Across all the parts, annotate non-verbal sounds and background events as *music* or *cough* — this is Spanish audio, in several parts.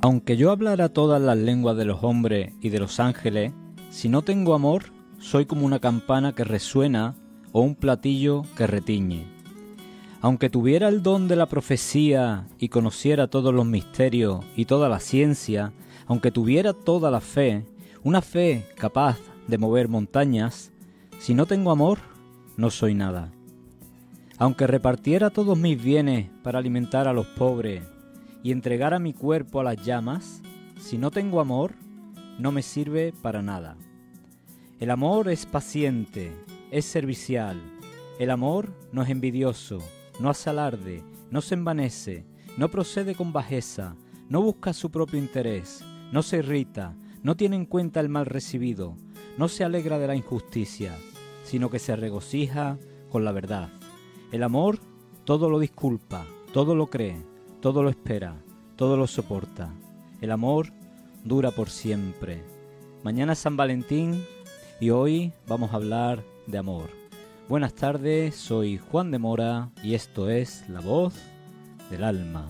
Aunque yo hablara todas las lenguas de los hombres y de los ángeles, si no tengo amor, soy como una campana que resuena o un platillo que retiñe. Aunque tuviera el don de la profecía y conociera todos los misterios y toda la ciencia, aunque tuviera toda la fe, una fe capaz de mover montañas, si no tengo amor, no soy nada. Aunque repartiera todos mis bienes para alimentar a los pobres y entregara mi cuerpo a las llamas, si no tengo amor, no me sirve para nada. El amor es paciente, es servicial. El amor no es envidioso, no hace alarde, no se envanece, no procede con bajeza, no busca su propio interés, no se irrita, no tiene en cuenta el mal recibido, no se alegra de la injusticia, sino que se regocija con la verdad. El amor todo lo disculpa, todo lo cree, todo lo espera, todo lo soporta. El amor dura por siempre. Mañana es San Valentín y hoy vamos a hablar de amor. Buenas tardes, soy Juan de Mora y esto es La Voz del Alma.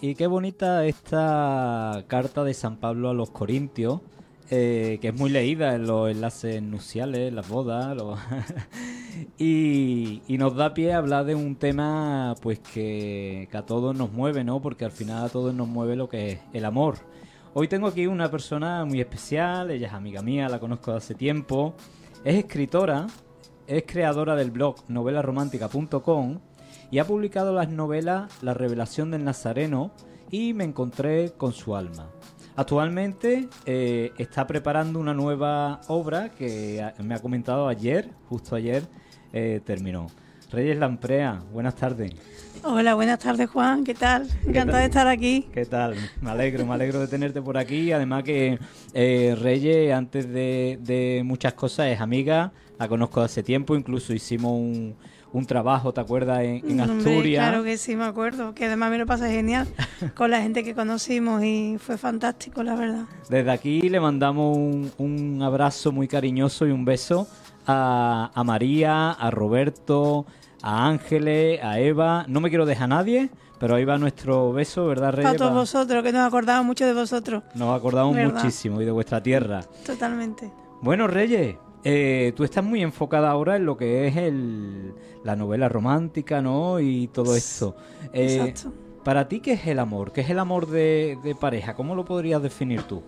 Y qué bonita esta carta de San Pablo a los Corintios, eh, que es muy leída en los enlaces nuciales, las bodas, *laughs* y, nos da pie a hablar de un tema pues que, a todos nos mueve, ¿no? Porque al final a todos nos mueve lo que es el amor. Hoy tengo aquí una persona muy especial, ella es amiga mía, la conozco de hace tiempo, es escritora, es creadora del blog novelaromántica.com y ha publicado las novelas La revelación del Nazareno y Me encontré con su alma. Actualmente eh, está preparando una nueva obra que me ha comentado ayer, justo ayer eh, terminó. Reyes Lamprea, buenas tardes. Hola, buenas tardes Juan, ¿qué tal? Encantada de estar aquí. ¿Qué tal? Me alegro, me alegro de tenerte por aquí. Además que eh, Reyes, antes de, de muchas cosas, es amiga, la conozco hace tiempo, incluso hicimos un, un trabajo, ¿te acuerdas? En, Asturias. claro que sí, me acuerdo. Que además me lo pasé genial *laughs* con la gente que conocimos y fue fantástico, la verdad. Desde aquí le mandamos un, abrazo muy cariñoso y un beso a, María, a Roberto, a Ángeles, a Eva. No me quiero dejar a nadie. Pero ahí va nuestro beso, ¿verdad, Reyes? A todos vosotros, que nos acordamos mucho de vosotros. Nos acordamos muchísimo y de vuestra tierra. Totalmente. Bueno, Reyes, eh, tú estás muy enfocada ahora en lo que es el, la novela romántica, ¿no? Y todo esto. Eh, Exacto. Para ti, ¿qué es el amor? ¿Qué es el amor de, pareja? ¿Cómo lo podrías definir tú?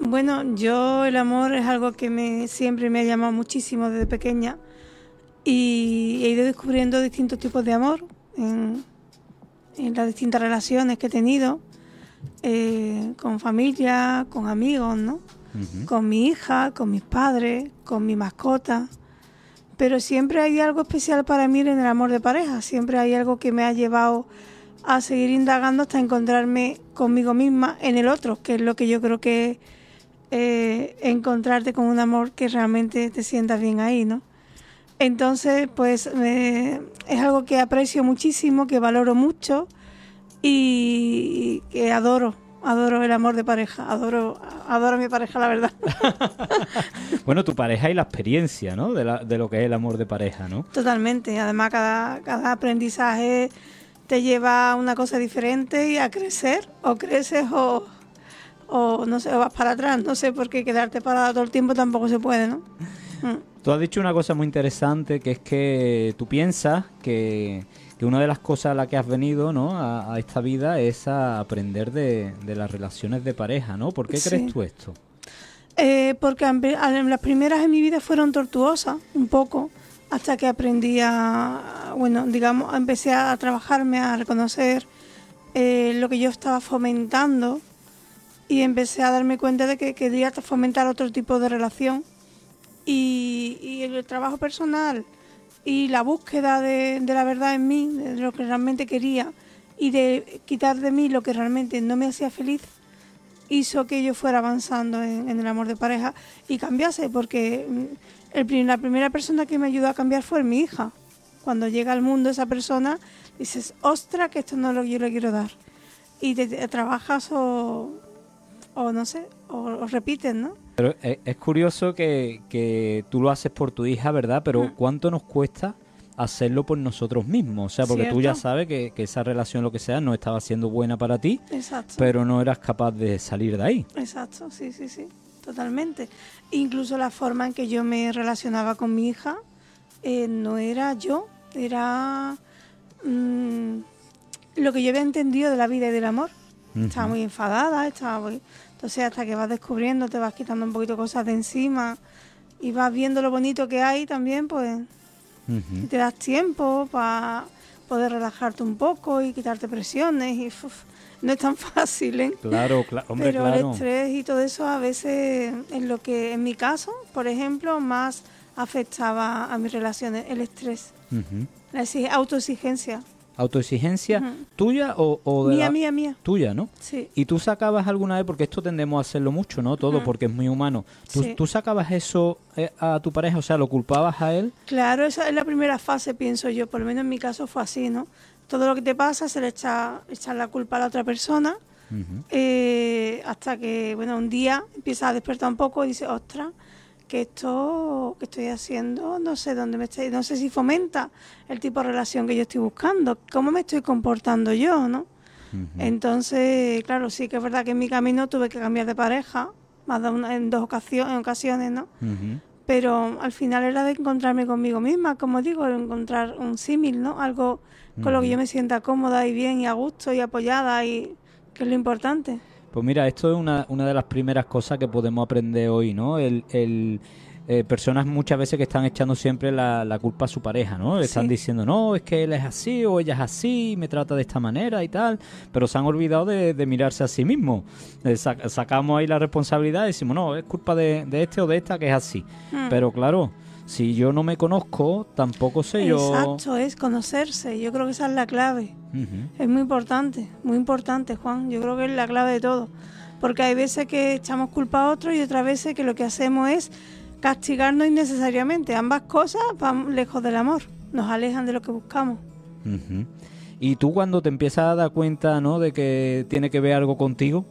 Bueno, yo el amor es algo que me siempre me ha llamado muchísimo desde pequeña y he ido descubriendo distintos tipos de amor en, las distintas relaciones que he tenido eh, con familia, con amigos, ¿no? con mi hija, con mis padres, con mi mascota. Pero siempre hay algo especial para mí en el amor de pareja, siempre hay algo que me ha llevado a seguir indagando hasta encontrarme conmigo misma en el otro, que es lo que yo creo que es eh, encontrarte con un amor que realmente te sientas bien ahí, ¿no? Entonces, pues es algo que aprecio muchísimo, que valoro mucho y que adoro adoro el amor de pareja, adoro, adoro a mi pareja, la verdad. *laughs* bueno, tu pareja y la experiencia, ¿no? De, la, de, lo que es el amor de pareja, ¿no? Totalmente. Además, cada, cada aprendizaje te lleva a una cosa diferente y a crecer, o creces o, o no sé, o vas para atrás, no sé, porque quedarte parado todo el tiempo tampoco se puede, ¿no? Mm. Tú has dicho una cosa muy interesante, que es que tú piensas que que una de las cosas a las que has venido ¿no? a, esta vida es a aprender de, las relaciones de pareja, ¿no? ¿Por qué crees tú esto? Eh, porque las primeras en mi vida fueron tortuosas, un poco, hasta que aprendí a, bueno, digamos, empecé a trabajarme, a reconocer eh, lo que yo estaba fomentando y empecé a darme cuenta de que quería fomentar otro tipo de relación. Y, y el trabajo personal y la búsqueda de, la verdad en mí, de lo que realmente quería y de quitar de mí lo que realmente no me hacía feliz, hizo que yo fuera avanzando en, el amor de pareja y cambiase, porque mm, el, la primera persona que me ayudó a cambiar fue mi hija. Cuando llega al mundo esa persona, dices, ostra, que esto no es lo que yo le quiero dar. Y trabajas o, o no sé, o, repiten, ¿no? Pero es, curioso que, que, tú lo haces por tu hija, ¿verdad? Pero. ¿cuánto nos cuesta hacerlo por nosotros mismos? O sea, porque tú ya sabes que, que, esa relación, lo que sea, no estaba siendo buena para ti, Exacto. pero no eras capaz de salir de ahí. Exacto, sí, sí, sí, totalmente. Incluso la forma en que yo me relacionaba con mi hija eh, no era yo, era mm, lo que yo había entendido de la vida y del amor. Estaba muy enfadada, estaba muy... Entonces hasta que vas descubriendo, te vas quitando un poquito cosas de encima y vas viendo lo bonito que hay también, pues te das tiempo para poder relajarte un poco y quitarte presiones y no es tan *laughs* fácil, ¿eh? Claro, claro, hombre, Pero el estrés y todo eso a veces es lo que en mi caso, por ejemplo, más afectaba a mis relaciones, el estrés, la autoexigencia. ¿Autoexigencia tuya o, de mía, mía, mía. Tuya, ¿no? Sí. ¿Y tú sacabas alguna vez, porque esto tendemos a hacerlo mucho, ¿no? Todo, porque es muy humano. ¿Tú, ¿Tú, sacabas eso eh, a tu pareja? O sea, ¿lo culpabas a él? Claro, esa es la primera fase, pienso yo. Por lo menos en mi caso fue así, ¿no? Todo lo que te pasa se le echa, echar la culpa a la otra persona. Eh, hasta que, bueno, un día empieza a despertar un poco y dice, ostras, que esto que estoy haciendo, no sé dónde me estoy, no sé si fomenta el tipo de relación que yo estoy buscando, cómo me estoy comportando yo, ¿no? Entonces, claro, sí que es verdad que en mi camino tuve que cambiar de pareja, más de una, en dos ocasiones, en ocasiones, ¿no? Pero al final era de encontrarme conmigo misma, como digo, encontrar un símil, ¿no? Algo con lo que yo me sienta cómoda y bien y a gusto y apoyada y que es lo importante. Pues mira, esto es una, una de las primeras cosas que podemos aprender hoy, ¿no? El, el eh, personas muchas veces que están echando siempre la, culpa a su pareja, ¿no? están diciendo, no, es que él es así o ella es así, me trata de esta manera y tal, pero se han olvidado de, mirarse a sí mismos. Eh, sacamos ahí la responsabilidad y decimos, no, es culpa de, este o de esta que es así. Hmm. Pero claro, si yo no me conozco, tampoco sé yo. Exacto, es conocerse. Yo creo que esa es la clave. Es muy importante, muy importante, Juan. Yo creo que es la clave de todo. Porque hay veces que echamos culpa a otro y otras veces que lo que hacemos es castigarnos innecesariamente. Ambas cosas van lejos del amor, nos alejan de lo que buscamos. Y tú cuando te empiezas a dar cuenta, ¿no? De que tiene que ver algo contigo,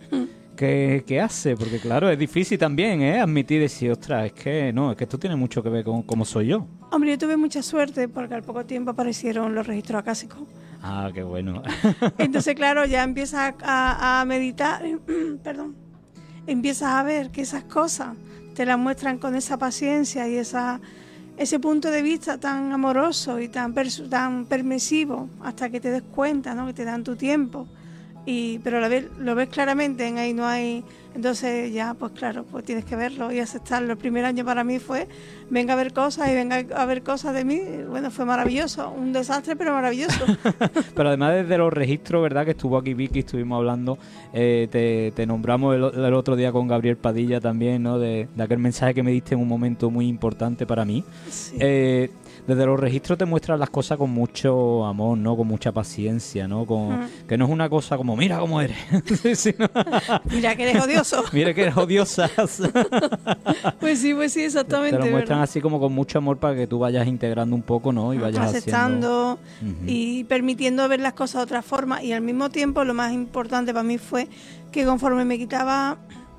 ¿qué, hace? Porque claro, es difícil también, ¿eh? Admitir decir, ostras, es que no, es que esto tiene mucho que ver con cómo soy yo. Hombre, yo tuve mucha suerte porque al poco tiempo aparecieron los registros acásicos. Ah, qué bueno. *laughs* Entonces, claro, ya empiezas a, meditar, *clears throat* perdón, empiezas a ver que esas cosas te las muestran con esa paciencia y esa ese punto de vista tan amoroso y tan, tan permisivo hasta que te des cuenta, ¿no? que te dan tu tiempo y pero lo ves, lo ves claramente, en ahí no hay, entonces ya pues claro, pues tienes que verlo y aceptarlo. El primer año para mí fue, venga a ver cosas y venga a ver cosas de mí, bueno, fue maravilloso, un desastre pero maravilloso. *laughs* pero además desde los registros, ¿verdad? Que estuvo aquí Vicky, estuvimos hablando, eh, te, nombramos el, otro día con Gabriel Padilla también, ¿no? De, aquel mensaje que me diste en un momento muy importante para mí. Eh, desde los registros te muestran las cosas con mucho amor, ¿no? Con mucha paciencia, ¿no? Con. Que no es una cosa como, mira cómo eres. *laughs* *laughs* mira que eres odioso. *laughs* mira que eres odiosa. pues sí, pues sí, exactamente. Te lo muestran así como con mucho amor para que tú vayas integrando un poco, ¿no? Y vayas aceptando y permitiendo ver las cosas de otra forma. Y al mismo tiempo lo más importante para mí fue que conforme me quitaba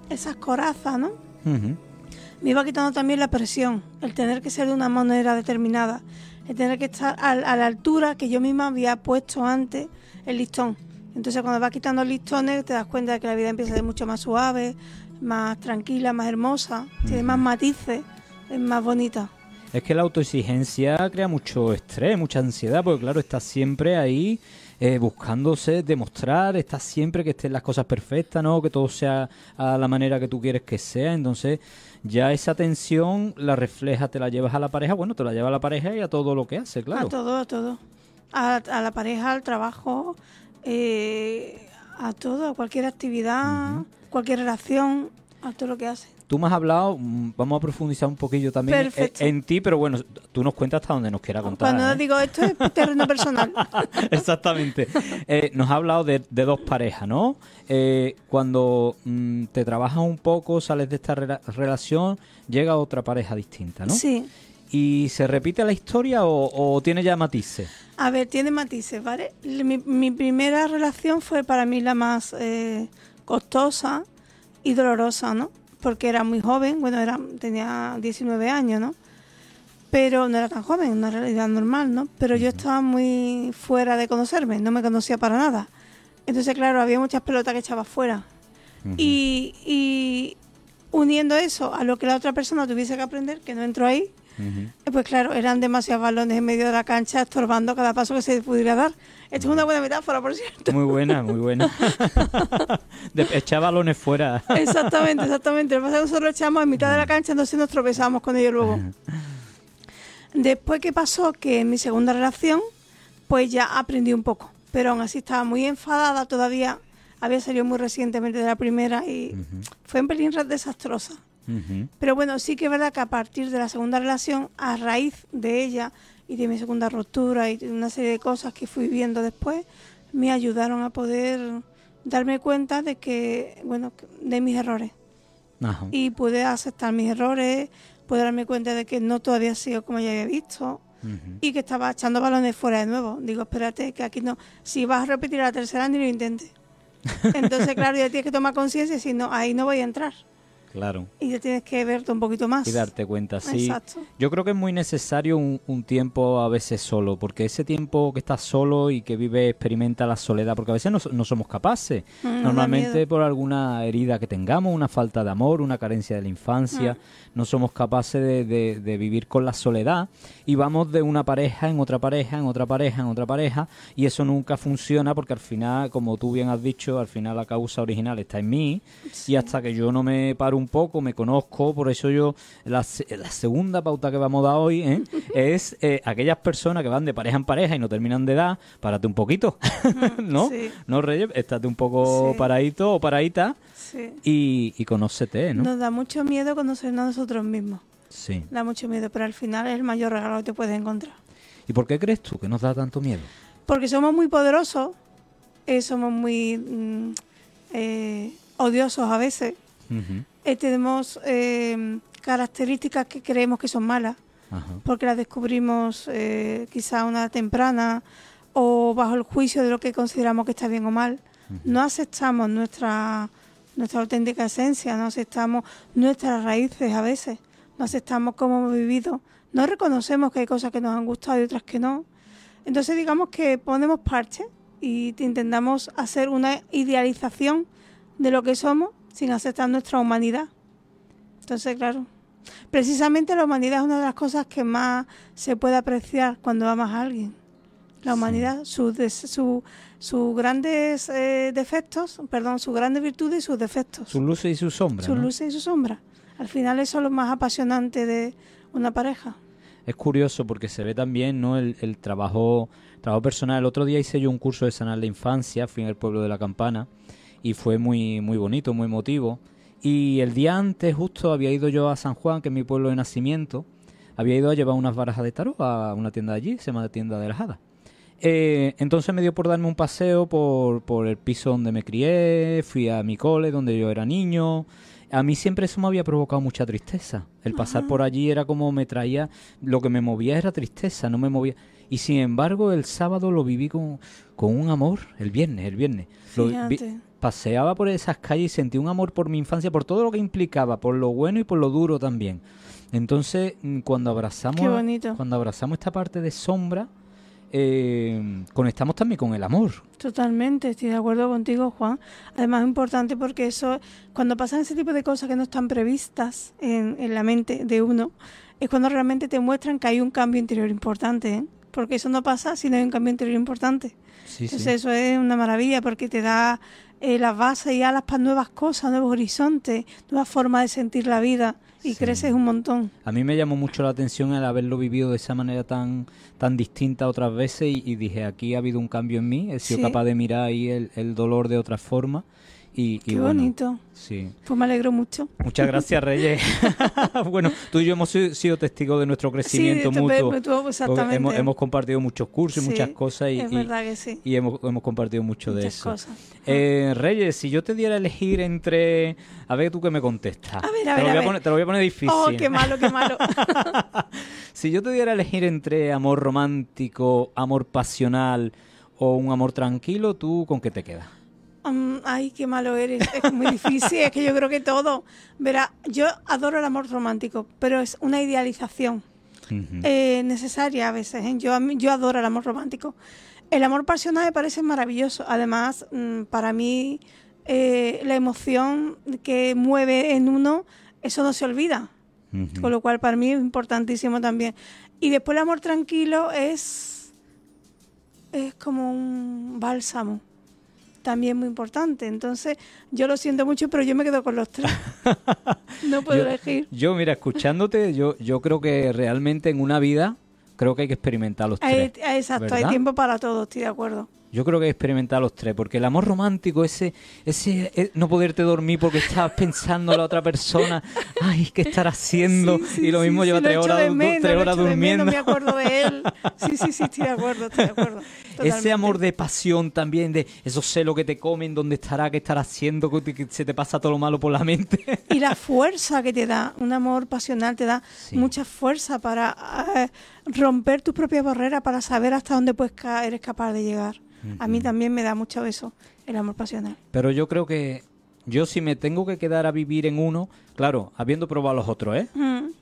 esas corazas, ¿no? Me iba quitando también la presión, el tener que ser de una manera determinada, el tener que estar a, la altura que yo misma había puesto antes el listón. Entonces cuando vas quitando listones te das cuenta de que la vida empieza a ser mucho más suave, más tranquila, más hermosa, tiene más matices, es más bonita. Es que la autoexigencia crea mucho estrés, mucha ansiedad, porque claro, estás siempre ahí eh, buscándose demostrar, estás siempre que estén las cosas perfectas, ¿no? Que todo sea a la manera que tú quieres que sea. Entonces, ya esa tensión la refleja, te la llevas a la pareja, bueno, te la lleva a la pareja y a todo lo que hace, claro. A todo, a todo. A, la pareja, al trabajo, eh, a todo, a cualquier actividad, cualquier relación, a todo lo que hace. Tú me has hablado, mm, vamos a profundizar un poquillo también en, ti, pero bueno, tú nos cuentas hasta donde nos quiera contar. Cuando ¿eh? digo esto es terreno personal. *laughs* Exactamente. Eh, nos ha hablado de, dos parejas, ¿no? Eh, cuando mm, te trabajas un poco, sales de esta relación, llega otra pareja distinta, ¿no? Sí. ¿Y se repite la historia o, tiene ya matices? A ver, tiene matices, ¿vale? Mi, mi primera relación fue para mí la más costosa y dolorosa, ¿no? Porque era muy joven, bueno, era, tenía 19 años, ¿no? Pero no era tan joven, una realidad normal, ¿no? Pero yo estaba muy fuera de conocerme, no me conocía para nada. Entonces, claro, había muchas pelotas que echaba fuera. y, y uniendo eso a lo que la otra persona tuviese que aprender, que no entró ahí, pues claro, eran demasiados balones en medio de la cancha estorbando cada paso que se pudiera dar. Esto es una buena metáfora, por cierto. Muy buena, muy buena. *laughs* echar balones fuera. exactamente, exactamente. Lo que pasa es que nosotros echamos en mitad de la cancha, entonces nos tropezamos con ellos luego. Después, ¿qué pasó? Que en mi segunda relación, pues ya aprendí un poco. Pero aún así estaba muy enfadada todavía. Había salido muy recientemente de la primera y fue en pelín desastrosa. Pero bueno, sí que es verdad que a partir de la segunda relación, a raíz de ella y de mi segunda ruptura y de una serie de cosas que fui viendo después, me ayudaron a poder darme cuenta de que, bueno, de mis errores. Y pude aceptar mis errores, pude darme cuenta de que no todo había sido como ya había visto y que estaba echando balones fuera de nuevo. Digo, espérate, que aquí no, si vas a repetir la tercera, ni lo intentes. *laughs* Entonces, claro, ya tienes que tomar conciencia, si no, ahí no voy a entrar. Claro. Y ya tienes que verte un poquito más. Y darte cuenta, sí. Exacto. Yo creo que es muy necesario un, tiempo a veces solo, porque ese tiempo que estás solo y que vive, experimenta la soledad, porque a veces no, somos capaces. Mm, Normalmente por alguna herida que tengamos, una falta de amor, una carencia de la infancia, mm. no somos capaces de, de, vivir con la soledad y vamos de una pareja en otra pareja, en otra pareja, en otra pareja, y eso nunca funciona porque al final, como tú bien has dicho, al final la causa original está en mí y hasta que yo no me paro un poco, me conozco, por eso yo, la, la segunda pauta que vamos a dar hoy ¿eh? *laughs* es eh, aquellas personas que van de pareja en pareja y no terminan de dar, párate un poquito, *laughs* ¿no? ¿No, Reyes? Estate un poco paradito o paradita y, y conócete, ¿no? Nos da mucho miedo conocernos a nosotros mismos. Sí. Da mucho miedo, pero al final es el mayor regalo que te puedes encontrar. ¿Y por qué crees tú que nos da tanto miedo? Porque somos muy poderosos, eh, somos muy mm, odiosos a veces, eh, tenemos eh, características que creemos que son malas, porque las descubrimos eh, quizá a una temprana o bajo el juicio de lo que consideramos que está bien o mal. No aceptamos nuestra, nuestra auténtica esencia, no aceptamos nuestras raíces a veces, no aceptamos cómo hemos vivido, no reconocemos que hay cosas que nos han gustado y otras que no. Entonces digamos que ponemos parche y intentamos hacer una idealización de lo que somos sin aceptar nuestra humanidad. Entonces, claro, precisamente la humanidad es una de las cosas que más se puede apreciar cuando amas a alguien. La humanidad, sus sus grandes eh, defectos, perdón, sus grandes virtudes y sus defectos. Sus luces y sus sombras. Sus luces y sus sombras. Al final eso es lo más apasionante de una pareja. Es curioso porque se ve también ¿no? el, el trabajo, trabajo personal. El otro día hice yo un curso de sanar la infancia, fui en el pueblo de la campana y fue muy, muy bonito, muy emotivo. Y el día antes justo había ido yo a San Juan, que es mi pueblo de nacimiento, había ido a llevar unas barajas de tarot a una tienda de allí, se llama Tienda de la Jada. Eh, entonces me dio por darme un paseo por, por el piso donde me crié, fui a mi cole donde yo era niño. A mí siempre eso me había provocado mucha tristeza. El pasar por allí era como me traía, lo que me movía era tristeza, no me movía. Y sin embargo el sábado lo viví con, con un amor, el viernes, el viernes paseaba por esas calles y sentí un amor por mi infancia, por todo lo que implicaba, por lo bueno y por lo duro también. Entonces, mm, cuando abrazamos, cuando abrazamos esta parte de sombra, eh, conectamos también con el amor. Totalmente, estoy de acuerdo contigo, Juan. Además es importante porque eso, cuando pasan ese tipo de cosas que no están previstas en, en la mente de uno, es cuando realmente te muestran que hay un cambio interior importante, ¿eh? porque eso no pasa si no hay un cambio interior importante. Entonces eso es una maravilla porque te da eh, las bases y alas para nuevas cosas, nuevos horizontes, nuevas formas de sentir la vida y creces un montón. A mí me llamó mucho la atención el haberlo vivido de esa manera tan tan distinta otras veces y, dije, aquí ha habido un cambio en mí, he sido capaz de mirar ahí el, el dolor de otra forma y, Qué bonito. Sí. Pues me alegro mucho. Muchas gracias, Reyes. *laughs* *laughs* bueno, tú y yo hemos sido testigos de nuestro crecimiento mutuo. Hemos, hemos, compartido muchos cursos y muchas cosas. Y, es verdad que sí. Y hemos, hemos compartido mucho de eso. Cosas. Eh, Reyes, si yo te diera a elegir entre. A ver, tú que me contestas. A ver, a ver. Te lo, voy a, Poner, te lo voy a poner difícil. Oh, qué malo, qué malo. *laughs* si yo te diera a elegir entre amor romántico, amor pasional o un amor tranquilo, ¿tú con qué te quedas? Mm, ay, qué malo eres. Es muy difícil. es que yo creo que todo. Verá, yo adoro el amor romántico, pero es una idealización eh, necesaria a veces. ¿eh? Yo, yo adoro el amor romántico. El amor pasional me parece maravilloso. Además, mm, para mí, eh, la emoción que mueve en uno, eso no se olvida. Con lo cual, para mí es importantísimo también. Y después el amor tranquilo es, es como un bálsamo también muy importante. Entonces, yo lo siento mucho, pero yo me quedo con los tres. *laughs* no puedo elegir. Yo, mira, escuchándote, yo, yo creo que realmente en una vida creo que hay que experimentar los tres. exacto, hay tiempo para todo, estoy de acuerdo. Yo creo que hay que experimentar los tres, porque el amor romántico, ese, ese eh, no poderte dormir porque estás pensando en la otra persona, *laughs* ay, ¿qué estar haciendo? y lo mismo lleva tres horas, tres horas durmiendo. no me acuerdo de él. *laughs* Sí, sí, sí, estoy de acuerdo, estoy de acuerdo. Ese amor de pasión también, de esos celos que te comen, dónde estará, qué estará haciendo, que se te pasa todo lo malo por la mente. Y la fuerza que te da, un amor pasional te da mucha fuerza para eh, romper tus propias barreras, para saber hasta dónde puedes eres capaz de llegar. A mí también me da mucho eso, el amor pasional. Pero yo creo que yo si me tengo que quedar a vivir en uno, claro, habiendo probado los otros, ¿eh?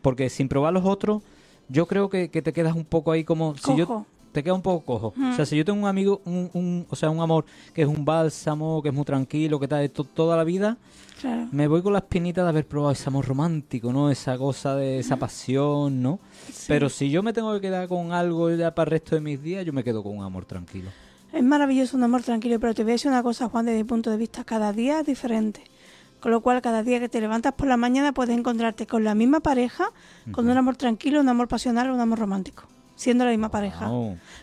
Porque sin probar los otros, yo creo que, te quedas un poco ahí como... Si yo, te queda un poco cojo. O sea, si yo tengo un amigo, un, o sea, un amor que es un bálsamo, que es muy tranquilo, que está de toda la vida, me voy con la espinita de haber probado ese amor romántico, ¿no? Esa cosa de esa pasión, ¿no? Pero si yo me tengo que quedar con algo ya para el resto de mis días, yo me quedo con un amor tranquilo. Es maravilloso un amor tranquilo, pero te voy a decir una cosa, Juan, desde mi punto de vista, cada día es diferente. Con lo cual, cada día que te levantas por la mañana puedes encontrarte con la misma pareja, con un amor tranquilo, un amor pasional o un amor romántico siendo la misma pareja.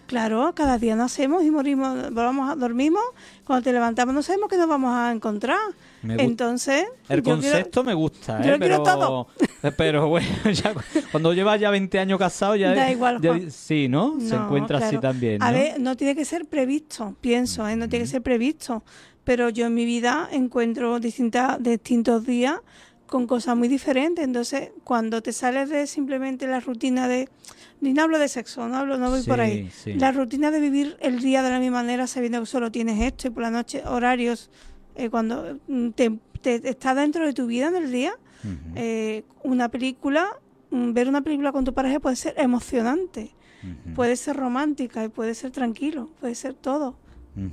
Claro, cada día nacemos y morimos, vamos a, dormimos, cuando te levantamos no sabemos qué nos vamos a encontrar. Entonces, el concepto me gusta, ¿eh? pero, todo. *laughs* pero bueno, *laughs* cuando llevas ya 20 años casado ya, da igual, sí, ¿no? Se encuentra así también. A ver, no tiene que ser previsto, pienso, ¿eh? no tiene que ser previsto, pero yo en mi vida encuentro distintas distintos días con cosas muy diferentes, entonces cuando te sales de simplemente la rutina de ni no hablo de sexo, no hablo, no voy por ahí. La rutina de vivir el día de la misma manera, sabiendo que solo tienes esto y por la noche horarios, eh, cuando mm, te, está dentro de tu vida en el día, eh, una película, mm, ver una película con tu pareja puede ser emocionante, puede ser romántica y puede ser tranquilo, puede ser todo.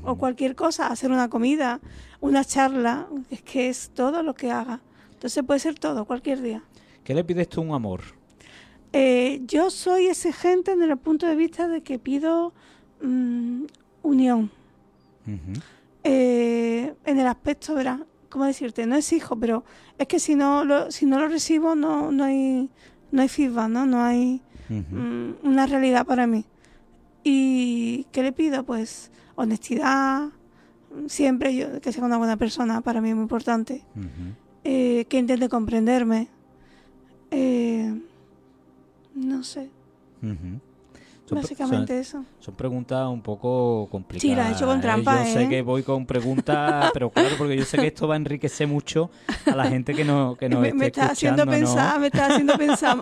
O cualquier cosa, hacer una comida, una charla, es que es todo lo que haga. Entonces puede ser todo, cualquier día. ¿Qué le pides tú un amor? Eh, yo soy exigente desde el punto de vista de que pido mm, unión. Eh, en el aspecto, verás, ¿cómo decirte? No es hijo, pero es que si no lo, si no lo recibo no, no hay no hay feedback, ¿no? No hay mm, una realidad para mí. ¿Y qué le pido? Pues honestidad, siempre yo, que sea una buena persona, para mí es muy importante. Eh, que intente comprenderme. Eh, no sé. Básicamente eso. Son preguntas un poco complicadas. Sí, las he hecho con ¿eh? trampa. Yo sé que voy con preguntas, *laughs* pero claro, porque yo sé que esto va a enriquecer mucho a la gente que, no, que nos me, me está haciendo pensar, me está haciendo pensar.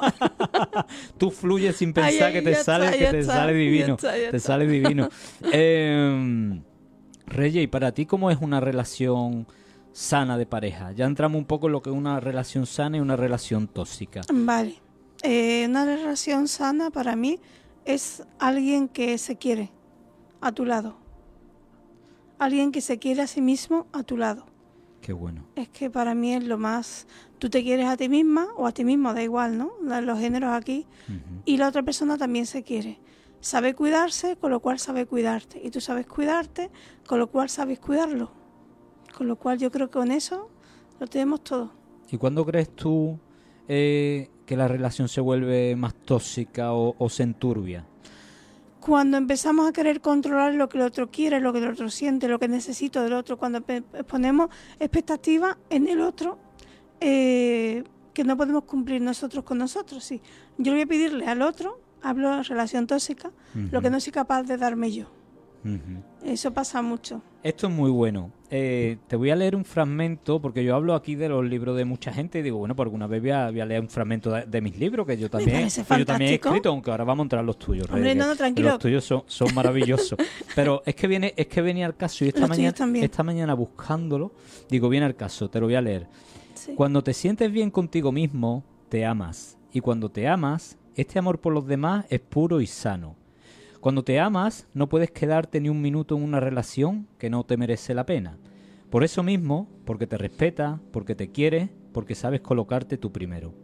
Tú fluyes sin pensar que te sale, que te sale divino. te sale divino. eh, Reyes, ¿y para ti cómo es una relación sana de pareja? Ya entramos un poco en lo que es una relación sana y una relación tóxica. Vale. Eh, una relación sana para mí es alguien que se quiere a tu lado. Alguien que se quiere a sí mismo a tu lado. Qué bueno. Es que para mí es lo más... Tú te quieres a ti misma o a ti mismo, da igual, ¿no? Los géneros aquí. Y la otra persona también se quiere. Sabe cuidarse, con lo cual sabe cuidarte. Y tú sabes cuidarte, con lo cual sabes cuidarlo. Con lo cual yo creo que con eso lo tenemos todo. ¿Y cuándo crees tú eh, que la relación se vuelve más tóxica o, se enturbia? Cuando empezamos a querer controlar lo que el otro quiere, lo que el otro siente, lo que necesito del otro, cuando ponemos expectativas en el otro eh, que no podemos cumplir nosotros con nosotros. Sí. Yo voy a pedirle al otro, hablo de relación tóxica, lo que no soy capaz de darme yo. Eso pasa mucho. Esto es muy bueno. Eh, te voy a leer un fragmento, porque yo hablo aquí de los libros de mucha gente y digo, bueno, por alguna vez voy a, leer un fragmento de, mis libros que yo también, yo también he escrito, aunque ahora vamos a entrar los tuyos. Hombre, no, no, tranquilo. Los tuyos son, son maravillosos. *laughs* Pero es que viene, es que venía al caso y esta mañana, esta mañana buscándolo, digo, viene al caso, te lo voy a leer. Cuando te sientes bien contigo mismo, te amas. Y cuando te amas, este amor por los demás es puro y sano. Cuando te amas, no puedes quedarte ni un minuto en una relación que no te merece la pena. Por eso mismo, porque te respeta, porque te quiere, porque sabes colocarte tú primero.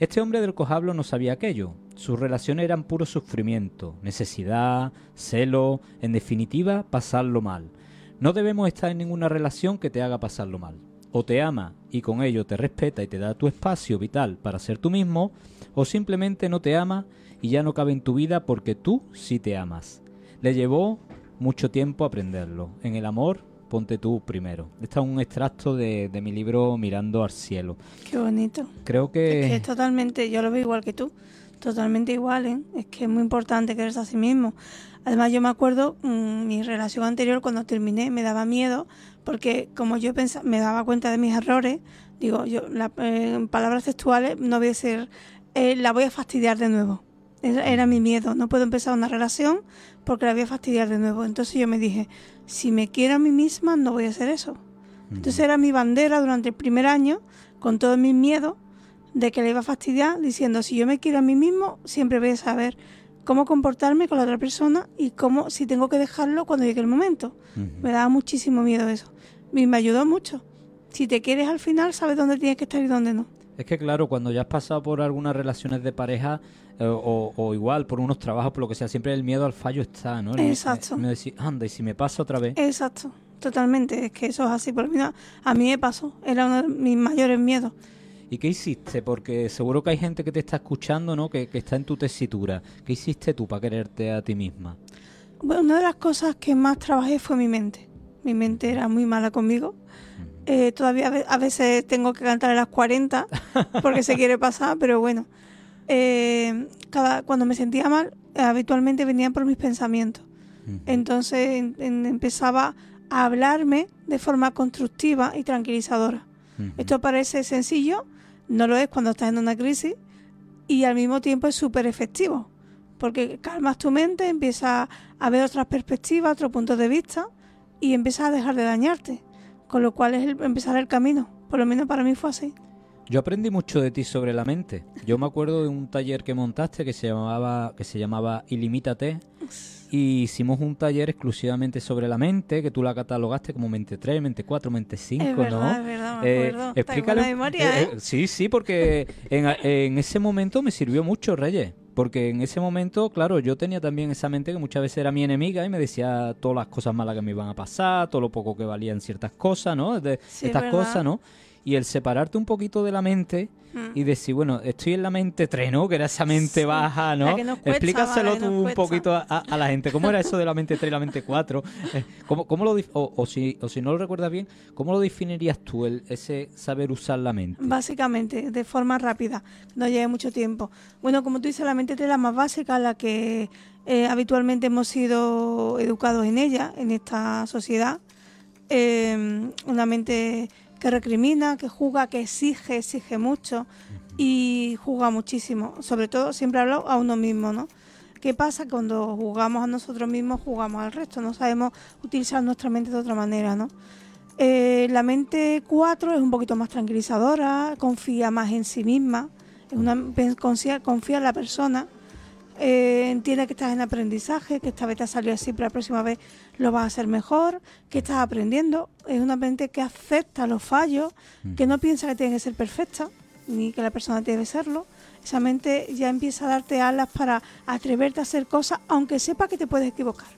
Este hombre del cojablo no sabía aquello. Sus relaciones eran puro sufrimiento, necesidad, celo, en definitiva, pasarlo mal. No debemos estar en ninguna relación que te haga pasarlo mal. O te ama y con ello te respeta y te da tu espacio vital para ser tú mismo, o simplemente no te ama y ya no cabe en tu vida porque tú sí te amas. Le llevó mucho tiempo aprenderlo. En el amor, ponte tú primero. Este es un extracto de, mi libro Mirando al cielo. Qué bonito. Creo que... Es que es totalmente, yo lo veo igual que tú, totalmente igual, ¿eh? Es que es muy importante quererse a sí mismo. Además yo me acuerdo, mm, mi relación anterior cuando terminé me daba miedo porque como yo pensaba, me daba cuenta de mis errores, digo, yo eh, en palabras textuales no voy a ser, eh, la voy a fastidiar de nuevo era mi miedo. No puedo empezar una relación porque la voy a fastidiar de nuevo. Entonces yo me dije, si me quiero a mí misma, no voy a hacer eso. Entonces era mi bandera durante el primer año, con todos mis miedos, de que le iba a fastidiar, diciendo, si yo me quiero a mí mismo, siempre voy a saber cómo comportarme con la otra persona y cómo, si tengo que dejarlo cuando llegue el momento. Me daba muchísimo miedo eso. Y me ayudó mucho. Si te quieres al final, sabes dónde tienes que estar y dónde no. Es que claro, cuando ya has pasado por algunas relaciones de pareja eh, o, igual por unos trabajos, por lo que sea, siempre el miedo al fallo está, ¿no? Exacto. Me, decís, anda, y si me pasa otra vez. Exacto, totalmente. Es que eso es así. Por mí, a mí me pasó, era uno de mis mayores miedos. ¿Y qué hiciste? Porque seguro que hay gente que te está escuchando, ¿no? Que, que está en tu tesitura. ¿Qué hiciste tú para quererte a ti misma? Bueno, una de las cosas que más trabajé fue mi mente. Mi mente era muy mala conmigo eh, todavía a veces tengo que cantar a las 40 porque se quiere pasar, pero bueno. Eh, cada, cuando me sentía mal, habitualmente venían por mis pensamientos. Entonces empezaba a hablarme de forma constructiva y tranquilizadora. Esto parece sencillo, no lo es cuando estás en una crisis y al mismo tiempo es súper efectivo, porque calmas tu mente, empiezas a ver otras perspectivas, otros puntos de vista y empiezas a dejar de dañarte con lo cual es empezar el camino. Por lo menos para mí fue así. Yo aprendí mucho de ti sobre la mente. Yo me acuerdo de un taller que montaste que se llamaba que se llamaba Ilimítate y hicimos un taller exclusivamente sobre la mente, que tú la catalogaste como mente 3, mente 4, mente 5, es verdad, ¿no? Es verdad, me eh, acuerdo. explícale, memoria, eh, ¿eh? Sí, sí, porque en, en ese momento me sirvió mucho, Reyes. Porque en ese momento, claro, yo tenía también esa mente que muchas veces era mi enemiga y me decía todas las cosas malas que me iban a pasar, todo lo poco que valían ciertas cosas, ¿no? De, estas cosas, ¿no? Y el separarte un poquito de la mente Mm. y decir, bueno, estoy en la mente 3, ¿no? Que era esa mente baja, ¿no? Explícaselo tú un poquito a, la gente. ¿Cómo era eso de la mente 3 y la mente 4? Eh, ¿Cómo, cómo lo, o, si, o si no lo recuerdas bien, ¿cómo lo definirías tú, el, ese saber usar la mente? Básicamente, de forma rápida, no lleve mucho tiempo. Bueno, como tú dices, la mente 3 es la más básica, la que eh, habitualmente hemos sido educados en ella, en esta sociedad. Eh, una mente que recrimina, que juzga, que exige, exige mucho y juzga muchísimo. Sobre todo, siempre hablo a uno mismo, ¿no? ¿Qué pasa cuando jugamos a nosotros mismos, jugamos al resto? No sabemos utilizar nuestra mente de otra manera, ¿no? Eh, la mente 4 es un poquito más tranquilizadora, confía más en sí misma, es una, confía, confía en la persona eh, que estás en aprendizaje, que esta vez te ha salido así, pero la próxima vez lo vas a hacer mejor, que estás aprendiendo. Es una mente que acepta los fallos, que no piensa que tiene que ser perfecta, ni que la persona debe serlo. Esa mente ya empieza a darte alas para atreverte a hacer cosas, aunque sepa que te puedes equivocar.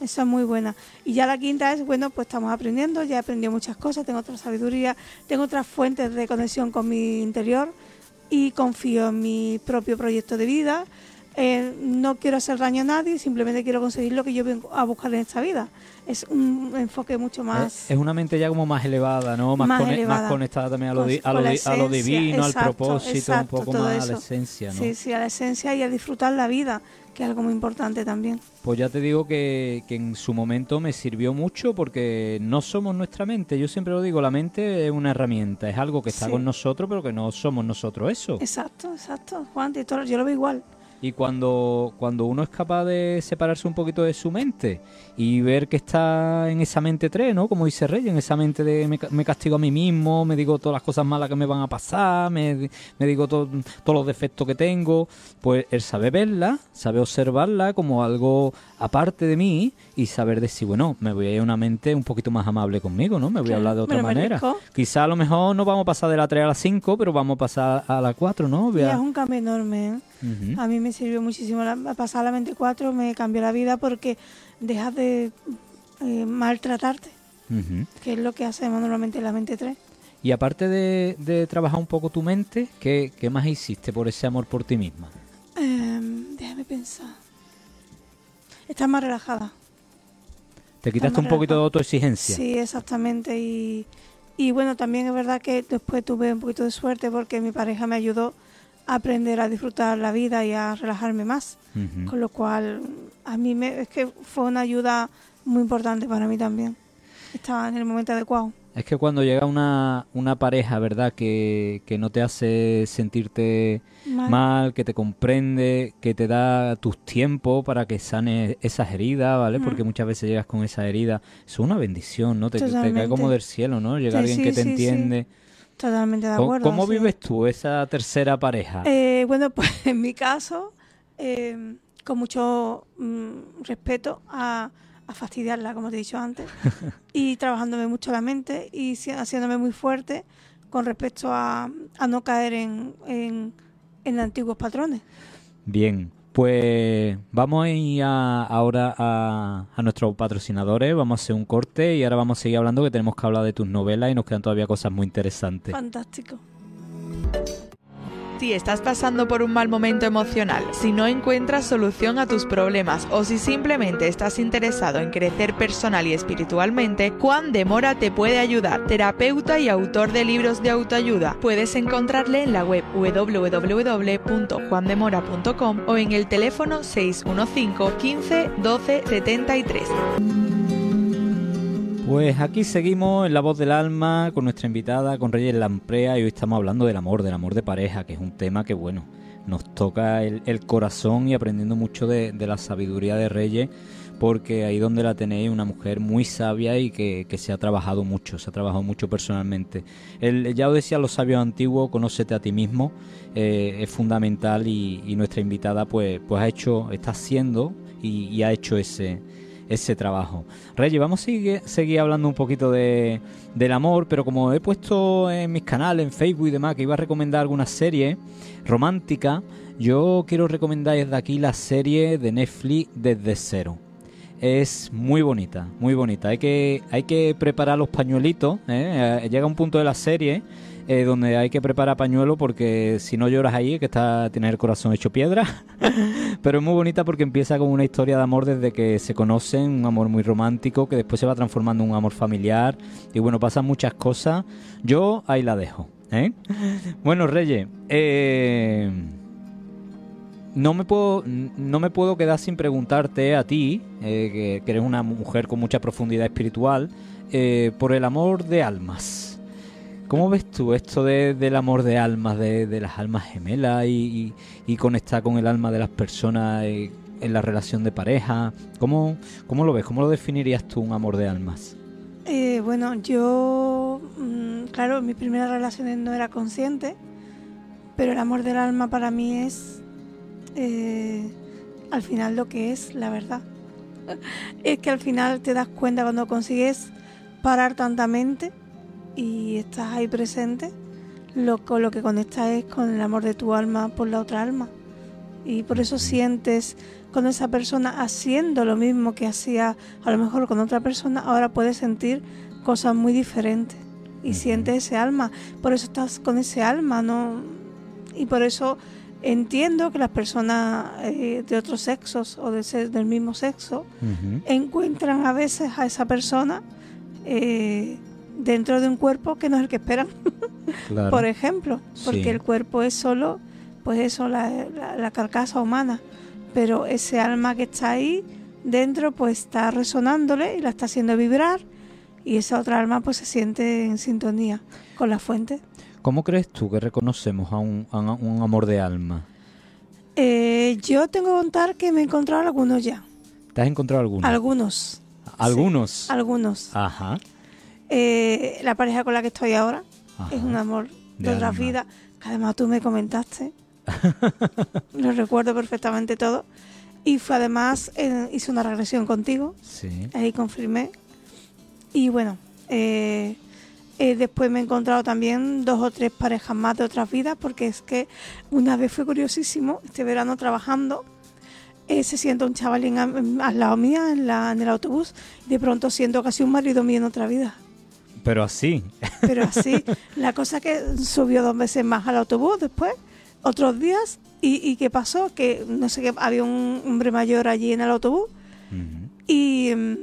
Esa es muy buena. Y ya la quinta es, bueno, pues estamos aprendiendo, ya he aprendido muchas cosas, tengo otra sabiduría, tengo otras fuentes de conexión con mi interior y confío en mi propio proyecto de vida eh, no quiero hacer daño a nadie, simplemente quiero conseguir lo que yo vengo a buscar en esta vida. Es un enfoque mucho más... Es, una mente ya como más elevada, ¿no? Más, conectada también a lo, a lo, divino, al propósito, un poco más a la esencia, ¿no? Sí, sí, a la esencia y a disfrutar la vida que es algo muy importante también. Pues ya te digo que, que, en su momento me sirvió mucho porque no somos nuestra mente. Yo siempre lo digo, la mente es una herramienta, es algo que está con nosotros, pero que no somos nosotros eso. Exacto, exacto, Juan, yo lo veo igual. Y cuando, cuando uno es capaz de separarse un poquito de su mente y ver que está en esa mente 3, ¿no? Como dice Rey, en esa mente de me, castigo a mí mismo, me digo todas las cosas malas que me van a pasar, me, digo todos los defectos que tengo, pues él sabe verla, sabe observarla como algo aparte de mí y saber decir, bueno, me voy a ir a una mente un poquito más amable conmigo, ¿no? Me voy a hablar de otra manera. Quizá a lo mejor no vamos a pasar de la 3 a la 5, pero vamos a pasar a la 4, ¿no? es un cambio enorme, ¿eh? A mí me sirvió muchísimo. La, pasar la mente 4 me cambió la vida porque dejas de eh, maltratarte, que es lo que hacemos normalmente en la mente 3. Y aparte de, trabajar un poco tu mente, ¿qué, más hiciste por ese amor por ti misma? Em, déjame pensar. Estás más relajada. Te quitaste un poquito de autoexigencia. Sí, exactamente. Y, y bueno, también es verdad que después tuve un poquito de suerte porque mi pareja me ayudó aprender a disfrutar la vida y a relajarme más. Con lo cual, a mí me, es que fue una ayuda muy importante para mí también. Estaba en el momento adecuado. Es que cuando llega una, una pareja, ¿verdad? Que, que no te hace sentirte mal. que te comprende, que te da tus tiempos para que sane esas heridas, ¿vale? Porque muchas veces llegas con esa herida. Es una bendición, ¿no? Te, cae como del cielo, ¿no? Llega alguien que te entiende. Totalmente de acuerdo. ¿Cómo, vives tú esa tercera pareja? Eh, bueno, *laughs* pues en mi caso, eh, con mucho mm, respeto a, fastidiarla, como te he dicho antes, *laughs* y trabajándome mucho la mente y haciéndome muy fuerte con respecto a, no caer en, en, en antiguos patrones. Bien, pues vamos a ir ahora a, a, nuestros patrocinadores, vamos a hacer un corte y ahora vamos a seguir hablando que tenemos que hablar de tus novelas y nos quedan todavía cosas muy interesantes. Fantástico. Si estás pasando por un mal momento emocional, si no encuentras solución a tus problemas o si simplemente estás interesado en crecer personal y espiritualmente, Juan de Mora te puede ayudar. Terapeuta y autor de libros de autoayuda. Puedes encontrarle en la web www.juandemora.com o en el teléfono 615 15 12 73. Pues aquí seguimos en La Voz del Alma con nuestra invitada, con Reyes Lamprea, y hoy estamos hablando del amor, del amor de pareja, que es un tema que, bueno, nos toca el, corazón y aprendiendo mucho de, la sabiduría de Reyes, porque ahí donde la tenéis, una mujer muy sabia y que, se ha trabajado mucho, se ha trabajado mucho personalmente. El, ya os decía los sabios antiguos, conócete a ti mismo, eh, es fundamental y, nuestra invitada pues, pues ha hecho, está haciendo y ha hecho ese ese trabajo. Reyes, vamos a seguir, hablando un poquito de, del amor, pero como he puesto en mis canales, en Facebook y demás, que iba a recomendar alguna serie romántica, yo quiero recomendar desde aquí la serie de Netflix Desde Cero. Es muy bonita, muy bonita. Hay que, hay que preparar los pañuelitos. ¿eh? Llega un punto de la serie eh, donde hay que preparar pañuelo porque si no lloras ahí, que está tienes el corazón hecho piedra. *laughs* Pero es muy bonita porque empieza con una historia de amor desde que se conocen, un amor muy romántico que después se va transformando en un amor familiar y bueno, pasan muchas cosas. Yo ahí la dejo. ¿eh? Bueno, Reyes, eh, no me puedo no me puedo quedar sin preguntarte a ti, que, eres una mujer con mucha profundidad espiritual, por el amor de almas. ¿Cómo ves tú esto del amor de almas, de, las almas gemelas y, conectar con el alma de las personas eh, en la relación de pareja? ¿Cómo, ¿Cómo, lo ves? ¿Cómo lo definirías tú un amor de almas? Eh, bueno, yo, mm, claro, mis primeras relaciones no era consciente, pero el amor del alma para mí es eh, al final lo que es la verdad. *laughs* es que al final te das cuenta cuando consigues parar tanta mente y estás ahí presente, lo, con lo que conecta es con el amor de tu alma por la otra alma. Y por eso sientes con esa persona haciendo lo mismo que hacía a lo mejor con otra persona, ahora puedes sentir cosas muy diferentes y sientes ese alma. Por eso estás con ese alma, ¿no? Y por eso Entiendo que las personas eh, de otros sexos o de ser del mismo sexo encuentran a veces a esa persona eh, dentro de un cuerpo que no es el que esperan, *laughs* Claro. por ejemplo, porque Sí. el cuerpo es solo, pues eso, la, la- la carcasa humana, pero ese alma que está ahí dentro, pues está resonándole y la está haciendo vibrar y esa otra alma pues se siente en sintonía con la fuente. ¿Cómo crees tú que reconocemos a un, a un amor de alma? Eh, yo tengo que contar que me he encontrado algunos ya, ¿Te has encontrado alguno? algunos, ¿Algunos? algunos. Ajá. Eh, la pareja con la que estoy ahora Ajá. es un amor de, De otra alma. vida, que además tú me comentaste. *laughs* Lo recuerdo perfectamente todo. Y fue además, eh, hice una regresión contigo, Sí. ahí confirmé. Y bueno, eh, eh, después me he encontrado también dos o tres parejas más de otras vidas, porque es que una vez fue curiosísimo, este verano trabajando, eh, se sienta un chavalín al lado mía en, la, en el autobús, y de pronto siento casi un marido mío en otra vida. Pero así. Pero así, la cosa que subió dos veces más al autobús después, otros días, y, y ¿qué pasó? Que no sé qué, había un hombre mayor allí en el autobús y, mm,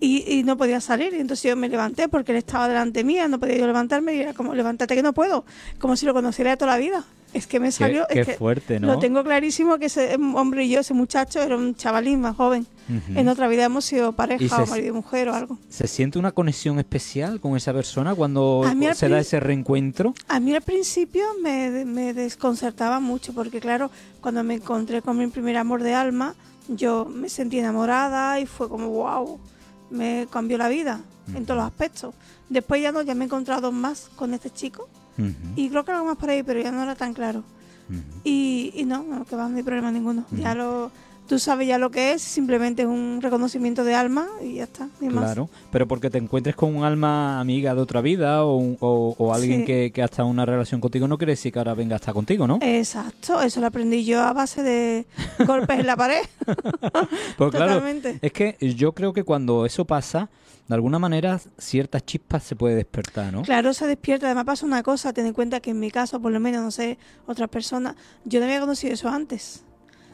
y, y no podía salir. Y entonces yo me levanté porque él estaba delante mía, no podía yo levantarme y era como, levántate que no puedo, como si lo conociera de toda la vida. Es que me salió, qué es que fuerte, ¿no? lo tengo clarísimo que ese hombre y yo, ese muchacho, era un chavalín más joven. Ujú. En otra vida hemos sido pareja se- o marido y mujer o algo. ¿Se siente una conexión especial con esa persona cuando A mí al se da ese reencuentro? A mí al principio me, me desconcertaba mucho porque claro, cuando me encontré con mi primer amor de alma, yo me sentí enamorada y fue como wow, me cambió la vida en todos los aspectos. Después ya no, ya me he encontrado más con este chico Y creo que algo más por ahí, pero ya no era tan claro. Y, y no, no, que va, no hay problema ninguno. Ya lo, tú sabes ya lo que es, simplemente es un reconocimiento de alma y ya está, ni más. Claro, pero porque te encuentres con un alma amiga de otra vida o, o- o alguien Sí. que, que ha estado en una relación contigo no quiere decir que ahora venga a estar contigo, ¿no? Exacto, eso lo aprendí yo a base de *laughs* golpes en la pared. Pues claro, Totalmente. es que yo creo que cuando eso pasa, de alguna manera ciertas chispas se puede despertar, ¿no? Claro, se despierta. Además pasa una cosa, ten en cuenta que en mi caso, por lo menos, no sé, otras personas, yo no había conocido eso antes.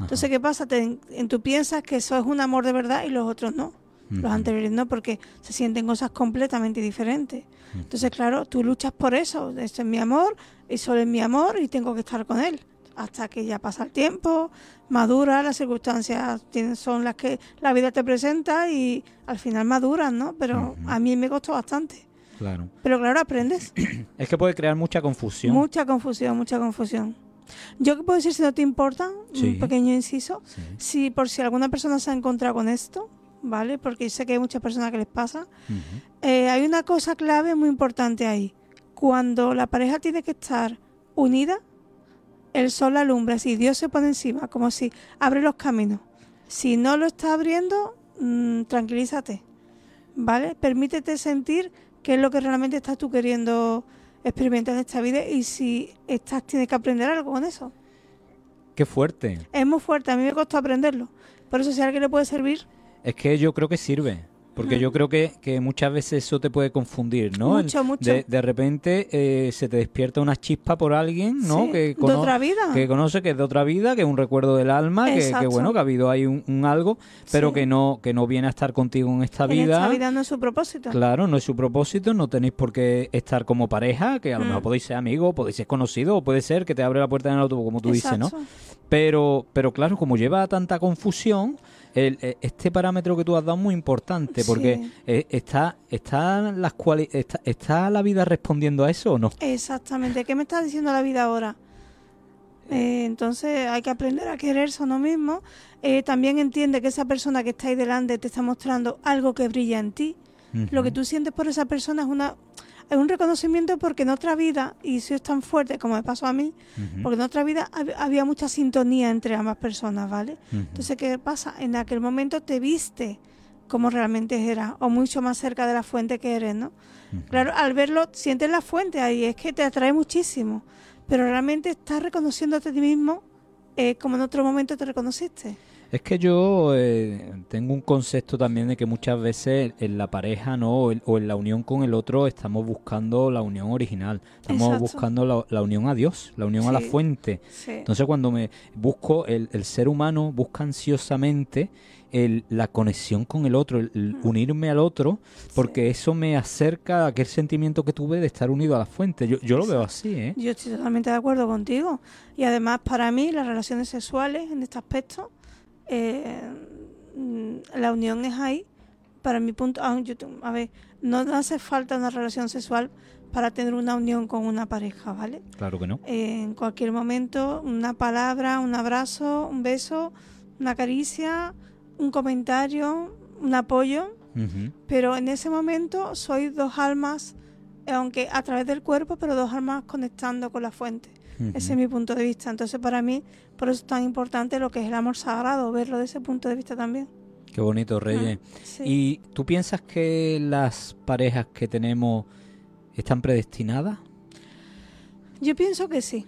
Entonces, ¿qué pasa? Te- en, tú piensas que eso es un amor de verdad y los otros no. Los anteriores no, porque se sienten cosas completamente diferentes. Entonces, claro, tú luchas por eso. Este es mi amor y solo es mi amor y tengo que estar con él. Hasta que ya pasa el tiempo, madura, las circunstancias tienen, son las que la vida te presenta y al final maduran, ¿no? Pero a mí me costó bastante. Claro. Pero claro, aprendes. *clears throat* Es que puede crear mucha confusión. Mucha confusión, mucha confusión. Yo que puedo decir, si no te importa, Sí. un pequeño inciso, Sí. si por si alguna persona se ha encontrado con esto, ¿vale? Porque sé que hay muchas personas que les pasa. Eh, hay una cosa clave muy importante ahí. Cuando la pareja tiene que estar unida, el sol alumbra, si Dios se pone encima, como si abre los caminos. Si no lo está abriendo, mm, tranquilízate, ¿vale? Permítete sentir qué es lo que realmente estás tú queriendo experimentar en esta vida y si estás tienes que aprender algo con eso. Qué fuerte. Es muy fuerte, a mí me costó aprenderlo. Por eso si a alguien le puede servir, Es que yo creo que sirve. Porque yo creo que, que muchas veces eso te puede confundir, ¿no? Mucho, mucho. De, de repente eh, se te despierta una chispa por alguien, ¿no? Sí, que de otra vida. Que conoce que es de otra vida, que es un recuerdo del alma, que, bueno, que ha habido ahí un, un algo, pero Sí. que no que no viene a estar contigo en esta en vida. esta vida no es su propósito. Claro, no es su propósito, no tenéis por qué estar como pareja, que a lo Mm. mejor podéis ser amigos, podéis ser conocidos, o puede ser que te abre la puerta en el autobús, como tú dices, ¿no? Pero, pero claro, como lleva tanta confusión, el- eh, este parámetro que tú has dado es muy importante, porque Sí. eh, está, está, las cuali- está, ¿está la vida respondiendo a eso o no? Exactamente. ¿Qué me está diciendo la vida ahora? Eh, entonces hay que aprender a quererse a uno mismo. Eh, también entiende que esa persona que está ahí delante te está mostrando algo que brilla en ti. Lo que tú sientes por esa persona es una es un reconocimiento porque en otra vida, y eso es tan fuerte como me pasó a mí, porque en otra vida hab- había mucha sintonía entre ambas personas, ¿vale? Entonces, ¿qué pasa? En aquel momento te viste como realmente eras, o mucho más cerca de la fuente que eres, ¿no? Claro, al verlo, sientes la fuente ahí, es que te atrae muchísimo, pero realmente estás reconociéndote a ti mismo eh, como en otro momento te reconociste. Es que yo eh, tengo un concepto también de que muchas veces en la pareja no o en, o en la unión con el otro estamos buscando la unión original, estamos Exacto. buscando la, la unión a Dios, la unión a la fuente. Sí. Entonces cuando me busco, el, el ser humano busca ansiosamente el- la conexión con el otro, el, el unirme al otro, porque eso me acerca a aquel sentimiento que tuve de estar unido a la fuente. Yo, yo lo veo así, ¿eh? Yo estoy totalmente de acuerdo contigo. Y además, para mí, las relaciones sexuales en este aspecto, eh, la unión es ahí. Para mi punto, ah, a ver, no hace falta una relación sexual para tener una unión con una pareja, ¿vale? Claro que no. Eh, en cualquier momento, una palabra, un abrazo, un beso, una caricia, un comentario, un apoyo, pero en ese momento soy dos almas, eh, aunque a través del cuerpo, pero dos almas conectando con la fuente. Ese es mi punto de vista. Entonces, para mí, por eso es tan importante lo que es el amor sagrado, verlo de ese punto de vista también. Qué bonito, Reyes. Sí. ¿Y tú piensas que las parejas que tenemos están predestinadas? Yo pienso que sí.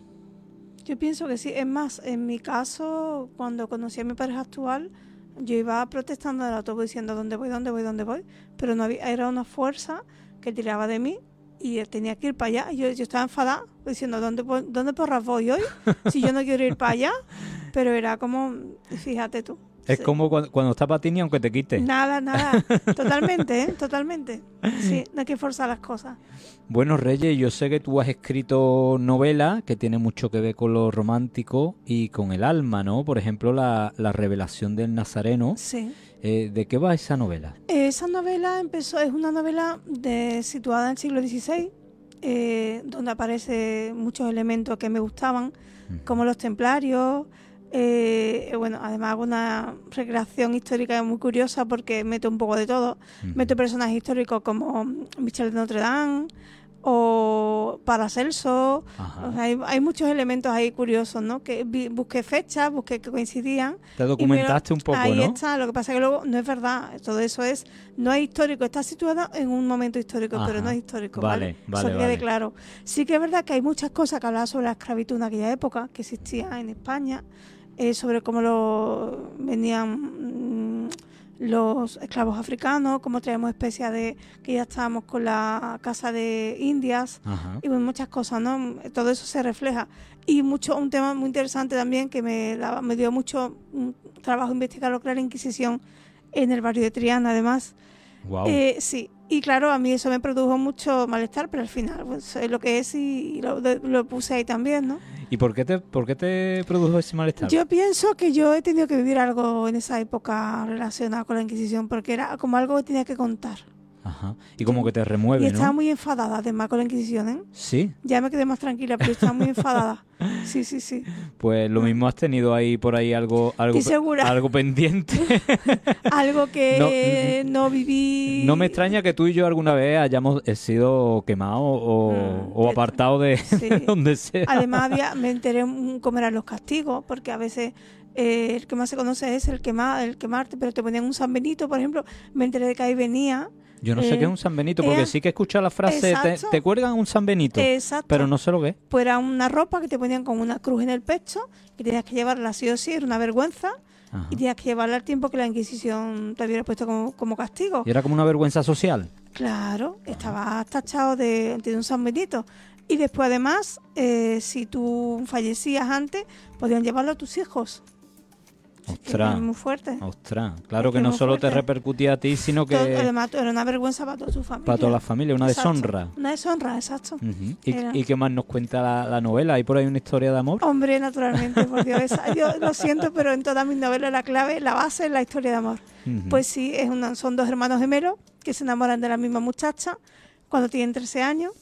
Yo pienso que sí. Es más, en mi caso, cuando conocí a mi pareja actual, yo iba protestando del autobús diciendo dónde voy, dónde voy, dónde voy. Pero no había, era una fuerza que tiraba de mí y él tenía que ir para allá. Yo, yo estaba enfadada diciendo dónde, dónde porras voy hoy si yo no quiero ir para allá. *laughs* Pero era como, fíjate tú. Es Sí. como cuando, cuando está para ti ni aunque te quite. Nada, nada. *laughs* Totalmente, ¿eh? Totalmente. Sí, no hay que forzar las cosas. Bueno, Reyes, yo sé que tú has escrito novela que tiene mucho que ver con lo romántico y con el alma, ¿no? Por ejemplo, la, la revelación del Nazareno. Sí. Eh, ¿De qué va esa novela? Esa novela empezó, es una novela de, situada en el siglo XVI, eh, donde aparecen muchos elementos que me gustaban, como los templarios. eh, bueno, además hago una recreación histórica muy curiosa porque meto un poco de todo. Meto personajes históricos como Michel de Notre Dame o Paracelso. O sea, hay, hay muchos elementos ahí curiosos, ¿no? Que vi- busqué fechas, busqué que coincidían. Te documentaste mira, un poco, Ahí ¿no? está, lo que pasa es que luego no es verdad, todo eso es, no es histórico, está situada en un momento histórico, pero no es histórico, Vale, ¿vale? vale, vale. claro. Sí que es verdad que hay muchas cosas que hablaban sobre la esclavitud en aquella época, que existía en España, eh, sobre cómo lo venían mm, los esclavos africanos, cómo traíamos especias de que ya estábamos con la casa de Indias, Ajá. y muchas cosas, ¿no? Todo eso se refleja. Y mucho un tema muy interesante también que me, dio mucho trabajo investigar lo que era la Inquisición en el barrio de Triana, además. Wow. Eh, sí, y claro, a mí eso me produjo mucho malestar, pero al final pues, es lo que es y, lo, lo puse ahí también, ¿no? ¿Y por qué, te, por qué te produjo ese malestar? Yo pienso que yo he tenido que vivir algo en esa época relacionado con la Inquisición, porque era como algo que tenía que contar. Ajá. Y como que te y remueve, estaba ¿no? muy enfadada además con la Inquisición, ¿eh? Sí, Ya me quedé más tranquila, pero estaba muy enfadada. *laughs* Sí, sí, sí. pues lo mismo has tenido ahí por ahí algo algo, algo pendiente. *laughs* Algo que no, viví. No me extraña que tú y yo alguna vez hayamos eh, sido quemados o, Mm, o que- apartados de, Sí. *laughs* de donde sea. Además, había, me enteré cómo eran los castigos, porque a veces eh, el que más se conoce es el, quema, el quemarte, pero te ponían un San Benito, por ejemplo. Me enteré de que ahí venía. Yo no sé eh, qué es un San Benito, porque eh, sí que he escuchado la frase, te, te cuelgan un San Benito, Exacto. pero no sé lo que es. Pues era una ropa que te ponían con una cruz en el pecho, que tenías que llevarla sí o sí, era una vergüenza, Ajá. y tenías que llevarla al tiempo que la Inquisición te hubiera puesto como, como castigo. Y era como una vergüenza social. Claro, estaba tachado de, de un San Benito. Y después, además, eh, si tú fallecías antes, podían llevarlo a tus hijos. Ostras, muy fuerte. ostras. Claro que no solo te repercutía a ti, sino Todo- que además, era una vergüenza para toda su familia. para toda la familia, una Exacto, deshonra. Una deshonra, exacto. ¿Y, qué más nos cuenta la, la novela? ¿Hay por ahí una historia de amor? Hombre, naturalmente, por Dios. esa- yo lo siento, pero en todas mis novelas la clave, la base es la historia de amor. Pues sí, es una, son dos hermanos gemelos que se enamoran de la misma muchacha cuando tienen 13 años.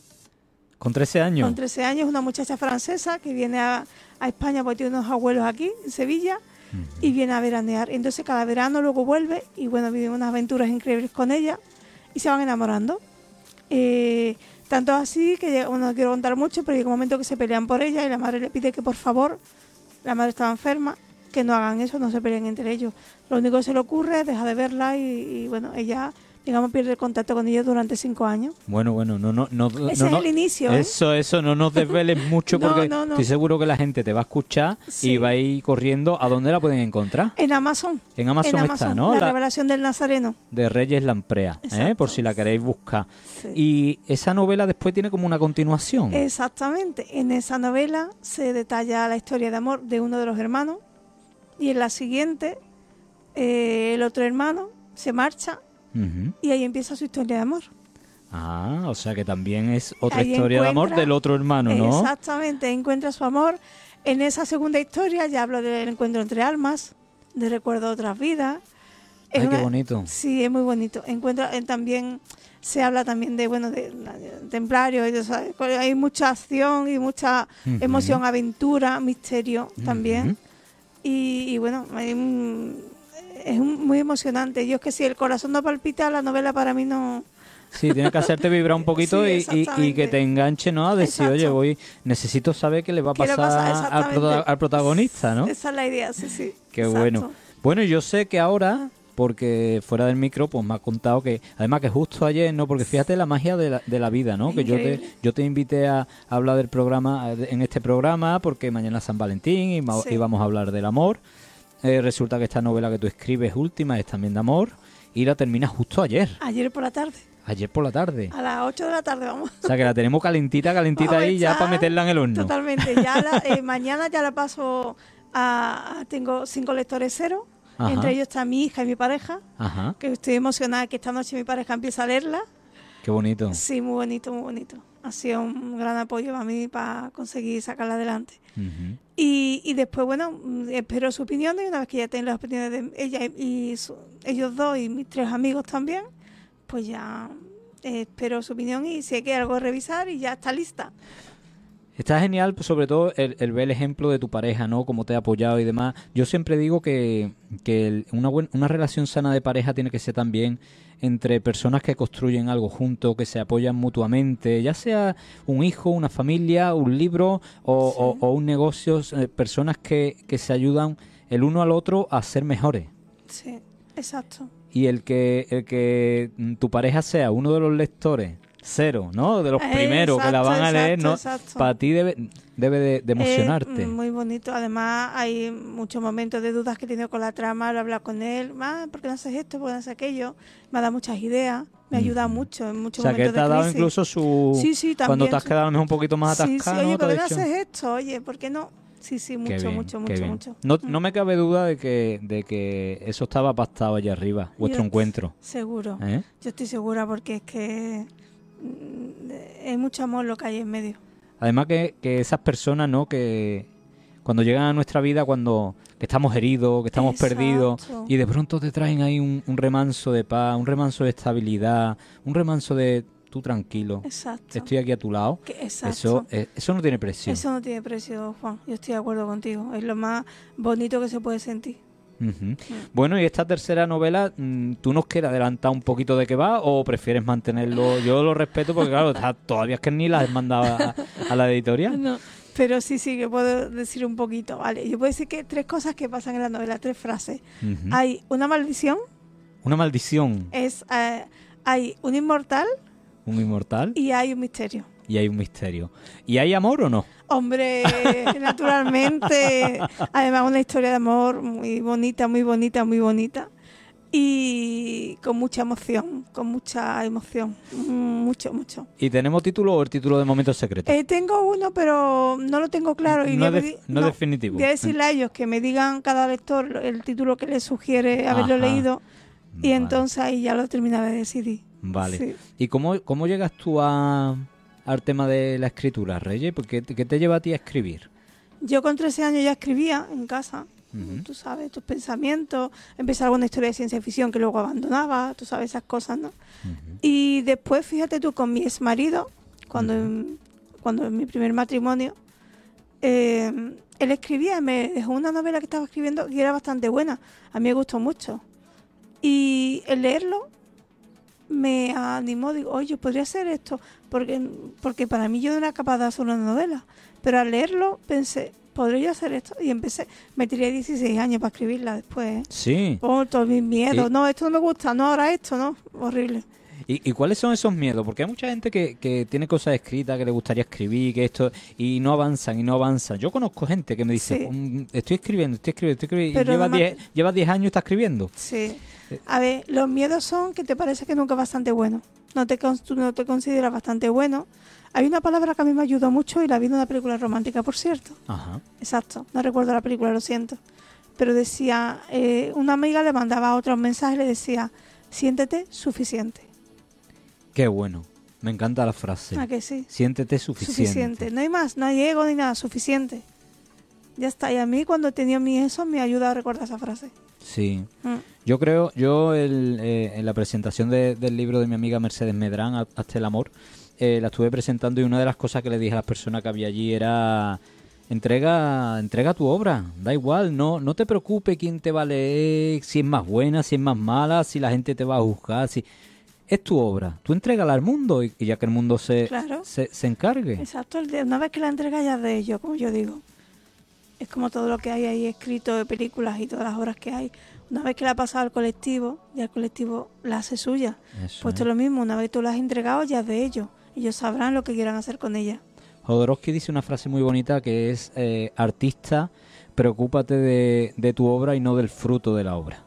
Con 13 años. Con 13 años, una muchacha francesa que viene a, a España porque tiene unos abuelos aquí, en Sevilla, y viene a veranear. Entonces cada verano luego vuelve y bueno, viven unas aventuras increíbles con ella y se van enamorando. Eh, tanto así que bueno, no quiero contar mucho, pero llega un momento que se pelean por ella y la madre le pide que por favor, la madre estaba enferma, que no hagan eso, no se peleen entre ellos. Lo único que se le ocurre es dejar de verla y, bueno, ella digamos, pierde el contacto con ellos durante cinco años. Bueno, bueno, no, no, no. Ese no, es no- el inicio. ¿eh? Eso, eso, no nos desveles *laughs* mucho No, porque estoy seguro que la gente te va a escuchar y va a ir corriendo. ¿A dónde la pueden encontrar? En Amazon. En Amazon, en está, ¿no? La, La- revelación del Nazareno. de Reyes Lamprea, ¿eh? Por si la queréis buscar. Sí. Y esa novela después tiene como una continuación. Exactamente. En esa novela se detalla la historia de amor de uno de los hermanos y en la siguiente eh, el otro hermano se marcha Y ahí empieza su historia de amor. Ah, o sea que también es otra Ahí historia de amor del otro hermano, ¿no? Exactamente, encuentra su amor. En esa segunda historia ya hablo del encuentro entre almas, de recuerdo de otras vidas. Es Ay, qué una- bonito. Sí, es muy bonito. Encuentra eh, también se habla también de bueno de, de templarios, o sea, hay mucha acción y mucha emoción, aventura, misterio también. Y, y bueno, hay un- es muy emocionante. Yo es que si el corazón no palpita, la novela para mí no... Sí, tiene que hacerte vibrar un *laughs* poquito Sí, y- y, y, que te enganche, ¿no? A decir, Exacto. oye, voy, necesito saber qué le va a ¿Qué le pasar pasa? al, prota- al protagonista, ¿no? Esa es la idea, sí, sí. Qué Exacto. bueno. Bueno, yo sé que ahora, porque fuera del micro, pues me ha contado que, además que justo ayer, ¿no? Porque fíjate la magia de la, de la vida, ¿no? Que yo te, yo te invité a, a hablar del programa, en este programa, porque mañana es San Valentín y Sí. íbamos a hablar del amor. Eh, resulta que esta novela que tú escribes última es también de amor y la terminas justo ayer, Ayer por la tarde, ayer por la tarde. a las 8 de la tarde, vamos. O sea que la tenemos calentita, calentita Vamos ahí ya para meterla en el horno. Totalmente. Ya la- *laughs* eh, mañana ya la paso a, Tengo cinco lectores cero. Ajá. Entre ellos está mi hija y mi pareja. Ajá, Que estoy emocionada que esta noche mi pareja empiece a leerla. qué bonito. Sí, muy bonito, muy bonito. Ha sido un gran apoyo para mí para conseguir sacarla adelante. Ujú. Y, y después, bueno, mm, espero su opinión y una vez que ya tenga las opiniones de ella y, su- ellos dos y mis tres amigos también, pues ya eh, espero su opinión y hay que algo revisar y ya está lista. Está genial, pues, sobre todo el, el ver el ejemplo de tu pareja, ¿no? Cómo te ha apoyado y demás. Yo siempre digo que, que el- una, buen- una relación sana de pareja tiene que ser también entre personas que construyen algo juntos, que se apoyan mutuamente, ya sea un hijo, una familia, un libro o, o- o un negocio, eh, personas que, que se ayudan el uno al otro a ser mejores. Sí, exacto. Y el que, el que tu pareja sea uno de los lectores, cero, ¿no? De los primeros que la van a Exacto, leer, ¿no? exacto. Para ti debe, debe de, de emocionarte. Es muy bonito. Además, hay muchos momentos de dudas que he tenido con la trama. Lo he hablado con él. ¿Por qué no haces esto? ¿Por qué no haces aquello? Me ha dado muchas ideas. Me ayuda Ujú. mucho en o muchos sea, que momentos él te ha dado crisis. incluso su... Sí, sí, Cuando también te has quedado un poquito más Sí, sí, atascado, oye, ¿por qué no haces esto? Oye, ¿por qué no? Sí, sí, "Qué mucho, bien, mucho, mucho, bien". mucho. No, no me cabe duda de que, de que eso estaba pactado allá arriba, vuestro Yo- encuentro. Seguro. ¿eh? Yo estoy segura porque es que mm, es mucho amor lo que hay en medio. Además que, que esas personas, ¿no? Que cuando llegan a nuestra vida, cuando que estamos heridos, que estamos Exacto. perdidos, y de pronto te traen ahí un, un remanso de paz, un remanso de estabilidad, un remanso de tú tranquilo, Exacto. estoy aquí a tu lado. Que- exacto. Eso, eh, eso no tiene precio. Eso no tiene precio, Juan. Yo estoy de acuerdo contigo. Es lo más bonito que se puede sentir. Ujú. Bueno, y esta tercera novela, mm, ¿tú nos quieres adelantar un poquito de qué va o prefieres mantenerlo? Yo lo respeto porque, claro, está- *laughs* todavía es que ni la has mandado a, a la editorial. No, pero sí, sí, que puedo decir un poquito. Vale, yo puedo decir que tres cosas que pasan en la novela, tres frases. Hay una maldición, Una maldición, es eh, hay un inmortal un inmortal y hay un misterio. Y hay un misterio. ¿Y hay amor o no? Hombre, *laughs* naturalmente, además una historia de amor muy bonita, muy bonita, muy bonita y con mucha emoción, con mucha emoción, mucho, mucho. ¿Y tenemos título o el título de Momentos Secretos? Eh, tengo uno, pero no lo tengo claro. Y no, pedir- no definitivo. Voy a decirle a ellos que me digan cada lector el título que les sugiere haberlo Ajá. leído y Vale. entonces ahí ya lo terminaré de decidir. Vale. Sí. ¿Y cómo, cómo llegas tú a, al tema de la escritura, Reyes? Porque, ¿Qué te lleva a ti a escribir? Yo con 13 años ya escribía en casa, tú sabes, tus pensamientos, empezar alguna historia de ciencia ficción que luego abandonaba, tú sabes esas cosas, ¿no? Y después, fíjate tú, con mi ex marido, cuando, en, cuando en mi primer matrimonio, eh, él escribía, me dejó una novela que estaba escribiendo que era bastante buena, a mí me gustó mucho. Y el leerlo me animó, digo, oye, podría hacer esto, porque, porque para mí yo no era capaz de hacer una novela, pero al leerlo pensé, ¿podría yo hacer esto? Y empecé, me tiré 16 años para escribirla después. ¿eh? Sí. Oh, todos mis miedos. ¿Y? No, esto no me gusta. No, ahora esto, ¿no? horrible. ¿Y, y cuáles son esos miedos? Porque hay mucha gente que, que tiene cosas escritas, que le gustaría escribir, que esto, y no avanzan, y no avanzan. Yo conozco gente que me dice, Sí. "Mm, estoy escribiendo, estoy escribiendo, estoy escribiendo, Pero y lleva además 10 lleva 10 años y está escribiendo. Sí. A ver, los miedos son que te parece que nunca es bastante bueno. No te, no te consideras bastante bueno. Hay una palabra que a mí me ayudó mucho y la vi en una película romántica, por cierto. Ajá. Exacto, no recuerdo la película, lo siento. Pero decía, eh, una amiga le mandaba a otra un mensaje y le decía, siéntete suficiente. Qué bueno. Me encanta la frase. ¿A que sí? Siéntete suficiente. Suficiente. No hay más, no hay ego ni nada, suficiente. Ya está. Y a mí cuando tenido mi eso me ayuda a recordar esa frase. Sí. Mm. Yo creo, yo el, eh, en la presentación de- del libro de mi amiga Mercedes Medrán, Hasta el amor, eh, la estuve presentando y una de las cosas que le dije a las personas que había allí era entrega, entrega tu obra, da igual, no, no te preocupes quién te va a leer, si es más buena, si es más mala, si la gente te va a juzgar, si es tu obra, tú entrégala al mundo y, y ya que el mundo se, Claro. se, se encargue. Exacto, una vez que la entrega ya de ello, como yo digo. Es como todo lo que hay ahí escrito de películas y todas las obras que hay. Una vez que la ha pasado al colectivo, ya el colectivo la hace suya. Eso Pues es. lo mismo, una vez tú la has entregado ya es de ellos. Ellos sabrán lo que quieran hacer con ella. Jodorowsky dice una frase muy bonita que es eh, artista, preocúpate de, de tu obra y no del fruto de la obra.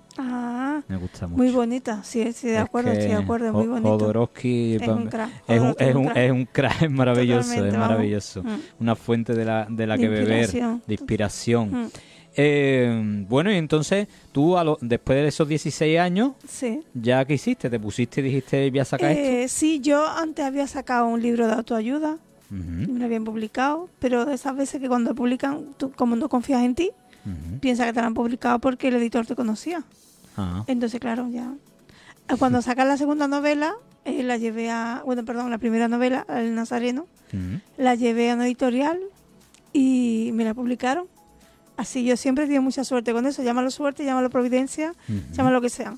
Me gusta mucho. muy bonita, sí, sí, de Es acuerdo, estoy de acuerdo, es muy bonito. Jodorowsky Es un crack, es un, es un es un crack, es maravilloso, Totalmente, es vamos. maravilloso. Mm. Una fuente de la, de la De que beber, de inspiración. Mm, Eh, bueno, y entonces tú, a lo- después de esos 16 años, Sí. ¿ya qué hiciste? ¿Te pusiste y dijiste, voy a sacar Eh, sí, yo antes había sacado un libro de autoayuda, esto? Ujú, me lo habían publicado, pero esas veces que cuando publican, tú como no confías en ti, ujú. piensa que te lo han publicado porque el editor te conocía. Ah, Entonces, claro, ya. Eh, Cuando *laughs* sacan la segunda novela, eh, la llevé a. Bueno, perdón, la primera novela, El Nazareno, ujú. la llevé a una editorial y me la publicaron. Así yo siempre he tenido mucha suerte con eso. Llámalo suerte, llámalo providencia, Ujú. llámalo lo que sea.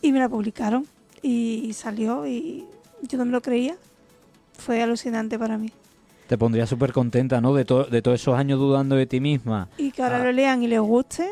Y me la publicaron y salió y yo no me lo creía. Fue alucinante para mí. Te pondría súper contenta, ¿no? De, to- de todos esos años dudando de ti misma. Y que ahora Ah. lo lean y les guste.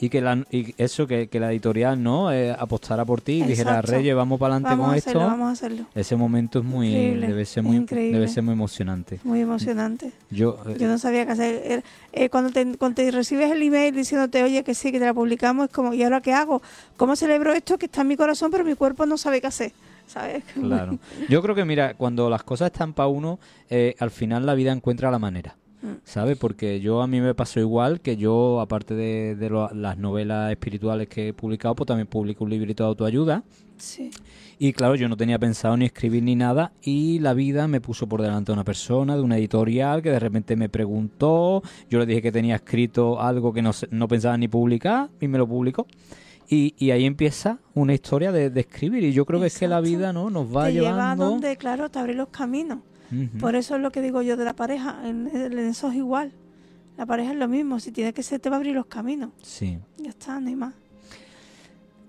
Y que la, y eso, que, que la editorial, ¿no? Eh, apostara por ti y dijera. Reyes, vamos para adelante con a esto. hacerlo, vamos a hacerlo. Ese momento es muy, Increíble, debe ser muy, increíble. debe ser muy emocionante. Muy emocionante. Yo, eh, Yo no sabía qué hacer. Era- eh, cuando, te, cuando te recibes el email diciéndote, oye, que sí, que te la publicamos, es como, ¿y ahora qué hago? ¿Cómo celebro esto que está en mi corazón, pero mi cuerpo no sabe qué hacer? ¿Sabes? *laughs* claro. Yo creo que mira, cuando las cosas están para uno, eh, al final la vida encuentra la manera. ¿Sabes? Porque yo a mí me pasó igual que yo, aparte de, de lo- las novelas espirituales que he publicado, pues también publico un librito de autoayuda. Sí. Y claro, yo no tenía pensado ni escribir ni nada y la vida me puso por delante a una persona de una editorial que de repente me preguntó, yo le dije que tenía escrito algo que no, no pensaba ni publicar y me lo publicó. Y, y ahí empieza una historia de, de escribir y yo creo que es que la vida no nos va te lleva a llevando... donde, claro, te abre los caminos. Por eso es lo que digo yo de la pareja. En, en eso es igual. La pareja es lo mismo. Si tiene que ser, te va a abrir los caminos. Sí. Ya está, no hay más.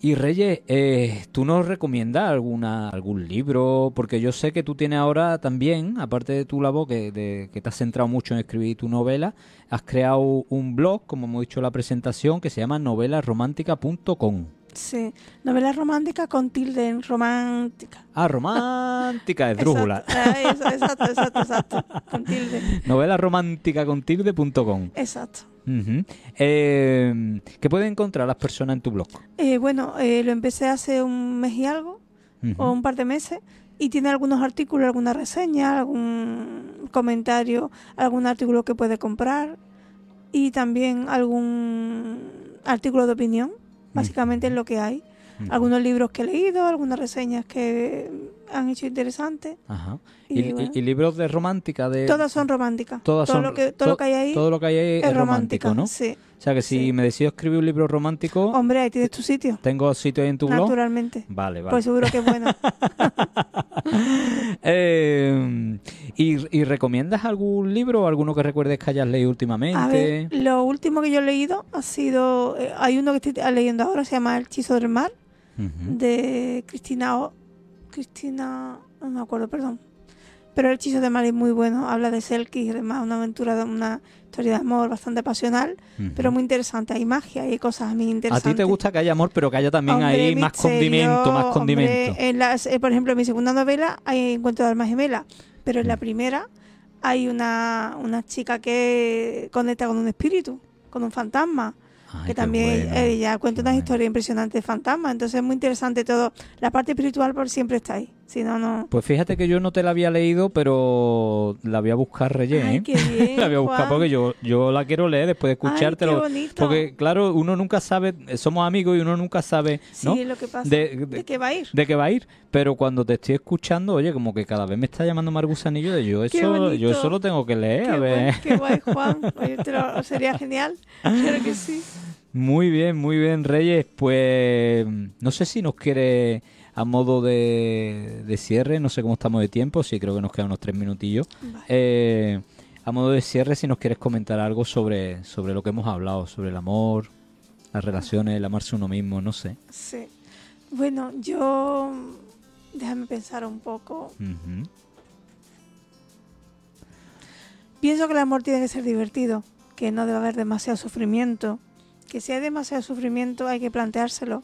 Y Reyes, eh, ¿tú nos recomiendas alguna, algún libro? Porque yo sé que tú tienes ahora también, aparte de tu labor, que, de, que te has centrado mucho en escribir tu novela, has creado un blog, como hemos dicho en la presentación, que se llama novelasromántica.com. Sí. Novela romántica con tilde en romántica. Ah, romántica, esdrújula. *laughs* Exacto, Ah, exacto, exacto, exacto. Con tilde. novelasrománticacontilde.com. Exacto. Ujú. Eh, ¿Qué pueden encontrar las personas en tu blog? Eh, bueno, eh, lo empecé hace un mes y algo, o un par de meses, y tiene algunos artículos, alguna reseña, algún comentario, algún artículo que puede comprar, y también algún artículo de opinión, básicamente es lo que hay. Ujú. Algunos libros que he leído, algunas reseñas que han hecho interesantes. Ajá. Y ¿Y, y- bueno. y libros de romántica? De, Todas son románticas. todas todo son- lo que, todo to- lo que hay ahí todo lo que hay ahí es, romántico, ¿no? Sí. O sea que si Sí. me decido escribir un libro romántico, Hombre, ahí tienes tu sitio. tengo sitio ahí en tu blog. Naturalmente. Vale, vale. Pues seguro que es bueno. *laughs* Eh, ¿y, y recomiendas algún libro o alguno que recuerdes que hayas leído últimamente? A ver, lo último que yo he leído ha sido. eh, hay uno que estoy leyendo ahora, se llama El hechizo del mar, de Cristina. O- Cristina. No me acuerdo, perdón. Pero el hechizo de mal es muy bueno, habla de Selkie y demás, una aventura, de una historia de amor bastante pasional, Ujú. pero muy interesante. Hay magia, hay cosas a mí A interesantes. ti te gusta que haya amor, pero que haya también Hombre, ahí más misterio, condimento, más hombre, condimento. en las, eh, por ejemplo, en mi segunda novela hay Encuentro de almas gemelas, pero en la Mm. primera hay una, una chica que conecta con un espíritu, con un fantasma, Ay, que también bueno, ella cuenta qué unas bueno. historias impresionantes de fantasmas, entonces es muy interesante todo. La parte espiritual por siempre está ahí, si no, no... Pues fíjate que yo no te la había leído, pero la voy a buscar, Reyes. Ay, ¿eh? qué bien, *laughs* la voy a buscar Juan. porque yo, yo la quiero leer después de Ay, qué escuchártelo. bonito. porque, claro, uno nunca sabe, eh, somos amigos y uno nunca sabe, ¿no? Sí, lo que pasa. De- De, de- qué va a ir? de qué va a ir, pero cuando te estoy escuchando, oye, como que cada vez me está llamando más gusanillo de yo eso, yo eso lo tengo que leer, Qué a ver. qué guay, *laughs* Juan. Oye, te lo- sería genial. Claro que sí. Muy bien, muy bien, Reyes. Pues no sé si nos quiere a modo de, de cierre, no sé cómo estamos de tiempo, sí creo que nos quedan unos tres minutillos. Vale. Eh, a modo de cierre, si nos quieres comentar algo sobre, sobre lo que hemos hablado, sobre el amor, las relaciones, el amarse uno mismo, no sé. Sí. Bueno, yo. Déjame pensar un poco. Pienso que el amor tiene que ser divertido, que no debe haber demasiado sufrimiento, que si hay demasiado sufrimiento hay que planteárselo.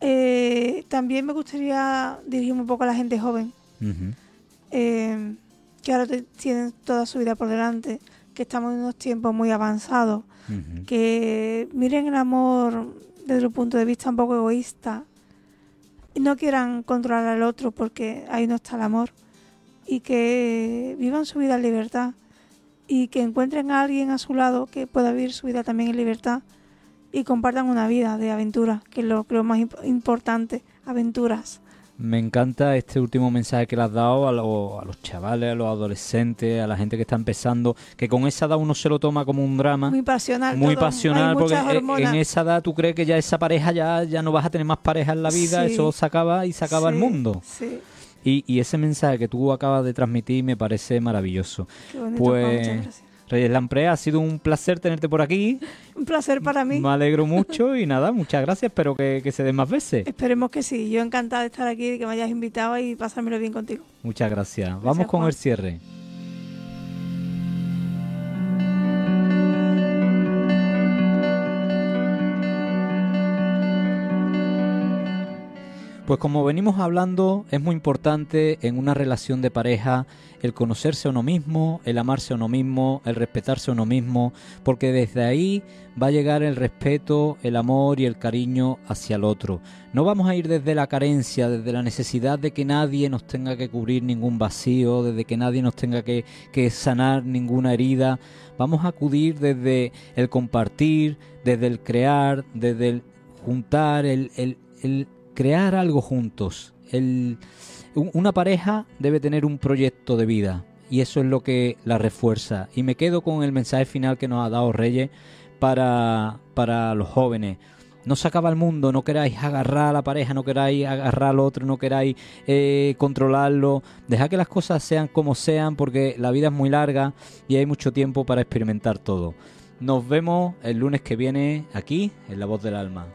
Eh, también me gustaría dirigirme un poco a la gente joven, eh, que ahora tienen toda su vida por delante, que estamos en unos tiempos muy avanzados, que miren el amor desde un punto de vista un poco egoísta y no quieran controlar al otro porque ahí no está el amor y que vivan su vida en libertad y que encuentren a alguien a su lado que pueda vivir su vida también en libertad y compartan una vida de aventuras, que es lo, lo más imp- importante, aventuras. Me encanta este último mensaje que le has dado a, lo- a los chavales, a los adolescentes, a la gente que está empezando, que con esa edad uno se lo toma como un drama. Muy pasional. muy todo, pasional hay porque muchas en- esa edad tú crees que ya esa pareja ya, ya no vas a tener más pareja en la vida, Sí. eso se acaba y se acaba el mundo. Sí, Y, y ese mensaje que tú acabas de transmitir me parece maravilloso. qué bonito. Juan, muchas Pues gracias. Reyes Lamprea, ha sido un placer tenerte por aquí. *laughs* Un placer para mí. Me alegro mucho y nada, muchas gracias, espero que, que se den más veces. Esperemos que sí. Yo encantada de estar aquí, de que me hayas invitado y pasármelo bien contigo. Muchas gracias. Vamos con Juan. el cierre. Pues como venimos hablando, es muy importante en una relación de pareja el conocerse a uno mismo, el amarse a uno mismo, el respetarse a uno mismo, porque desde ahí va a llegar el respeto, el amor y el cariño hacia el otro. No vamos a ir desde la carencia, desde la necesidad de que nadie nos tenga que cubrir ningún vacío, desde que nadie nos tenga que, sanar ninguna herida. Vamos a acudir desde el compartir, desde el crear, desde el juntar, el, el- el crear algo juntos. El, un- una pareja debe tener un proyecto de vida y eso es lo que la refuerza. Y me quedo con el mensaje final que nos ha dado Reyes para, para los jóvenes. No se acaba el mundo, no queráis agarrar a la pareja, no queráis agarrar al otro, no queráis eh, controlarlo. Dejad que las cosas sean como sean porque la vida es muy larga y hay mucho tiempo para experimentar todo. Nos vemos el lunes que viene aquí en La Voz del Alma.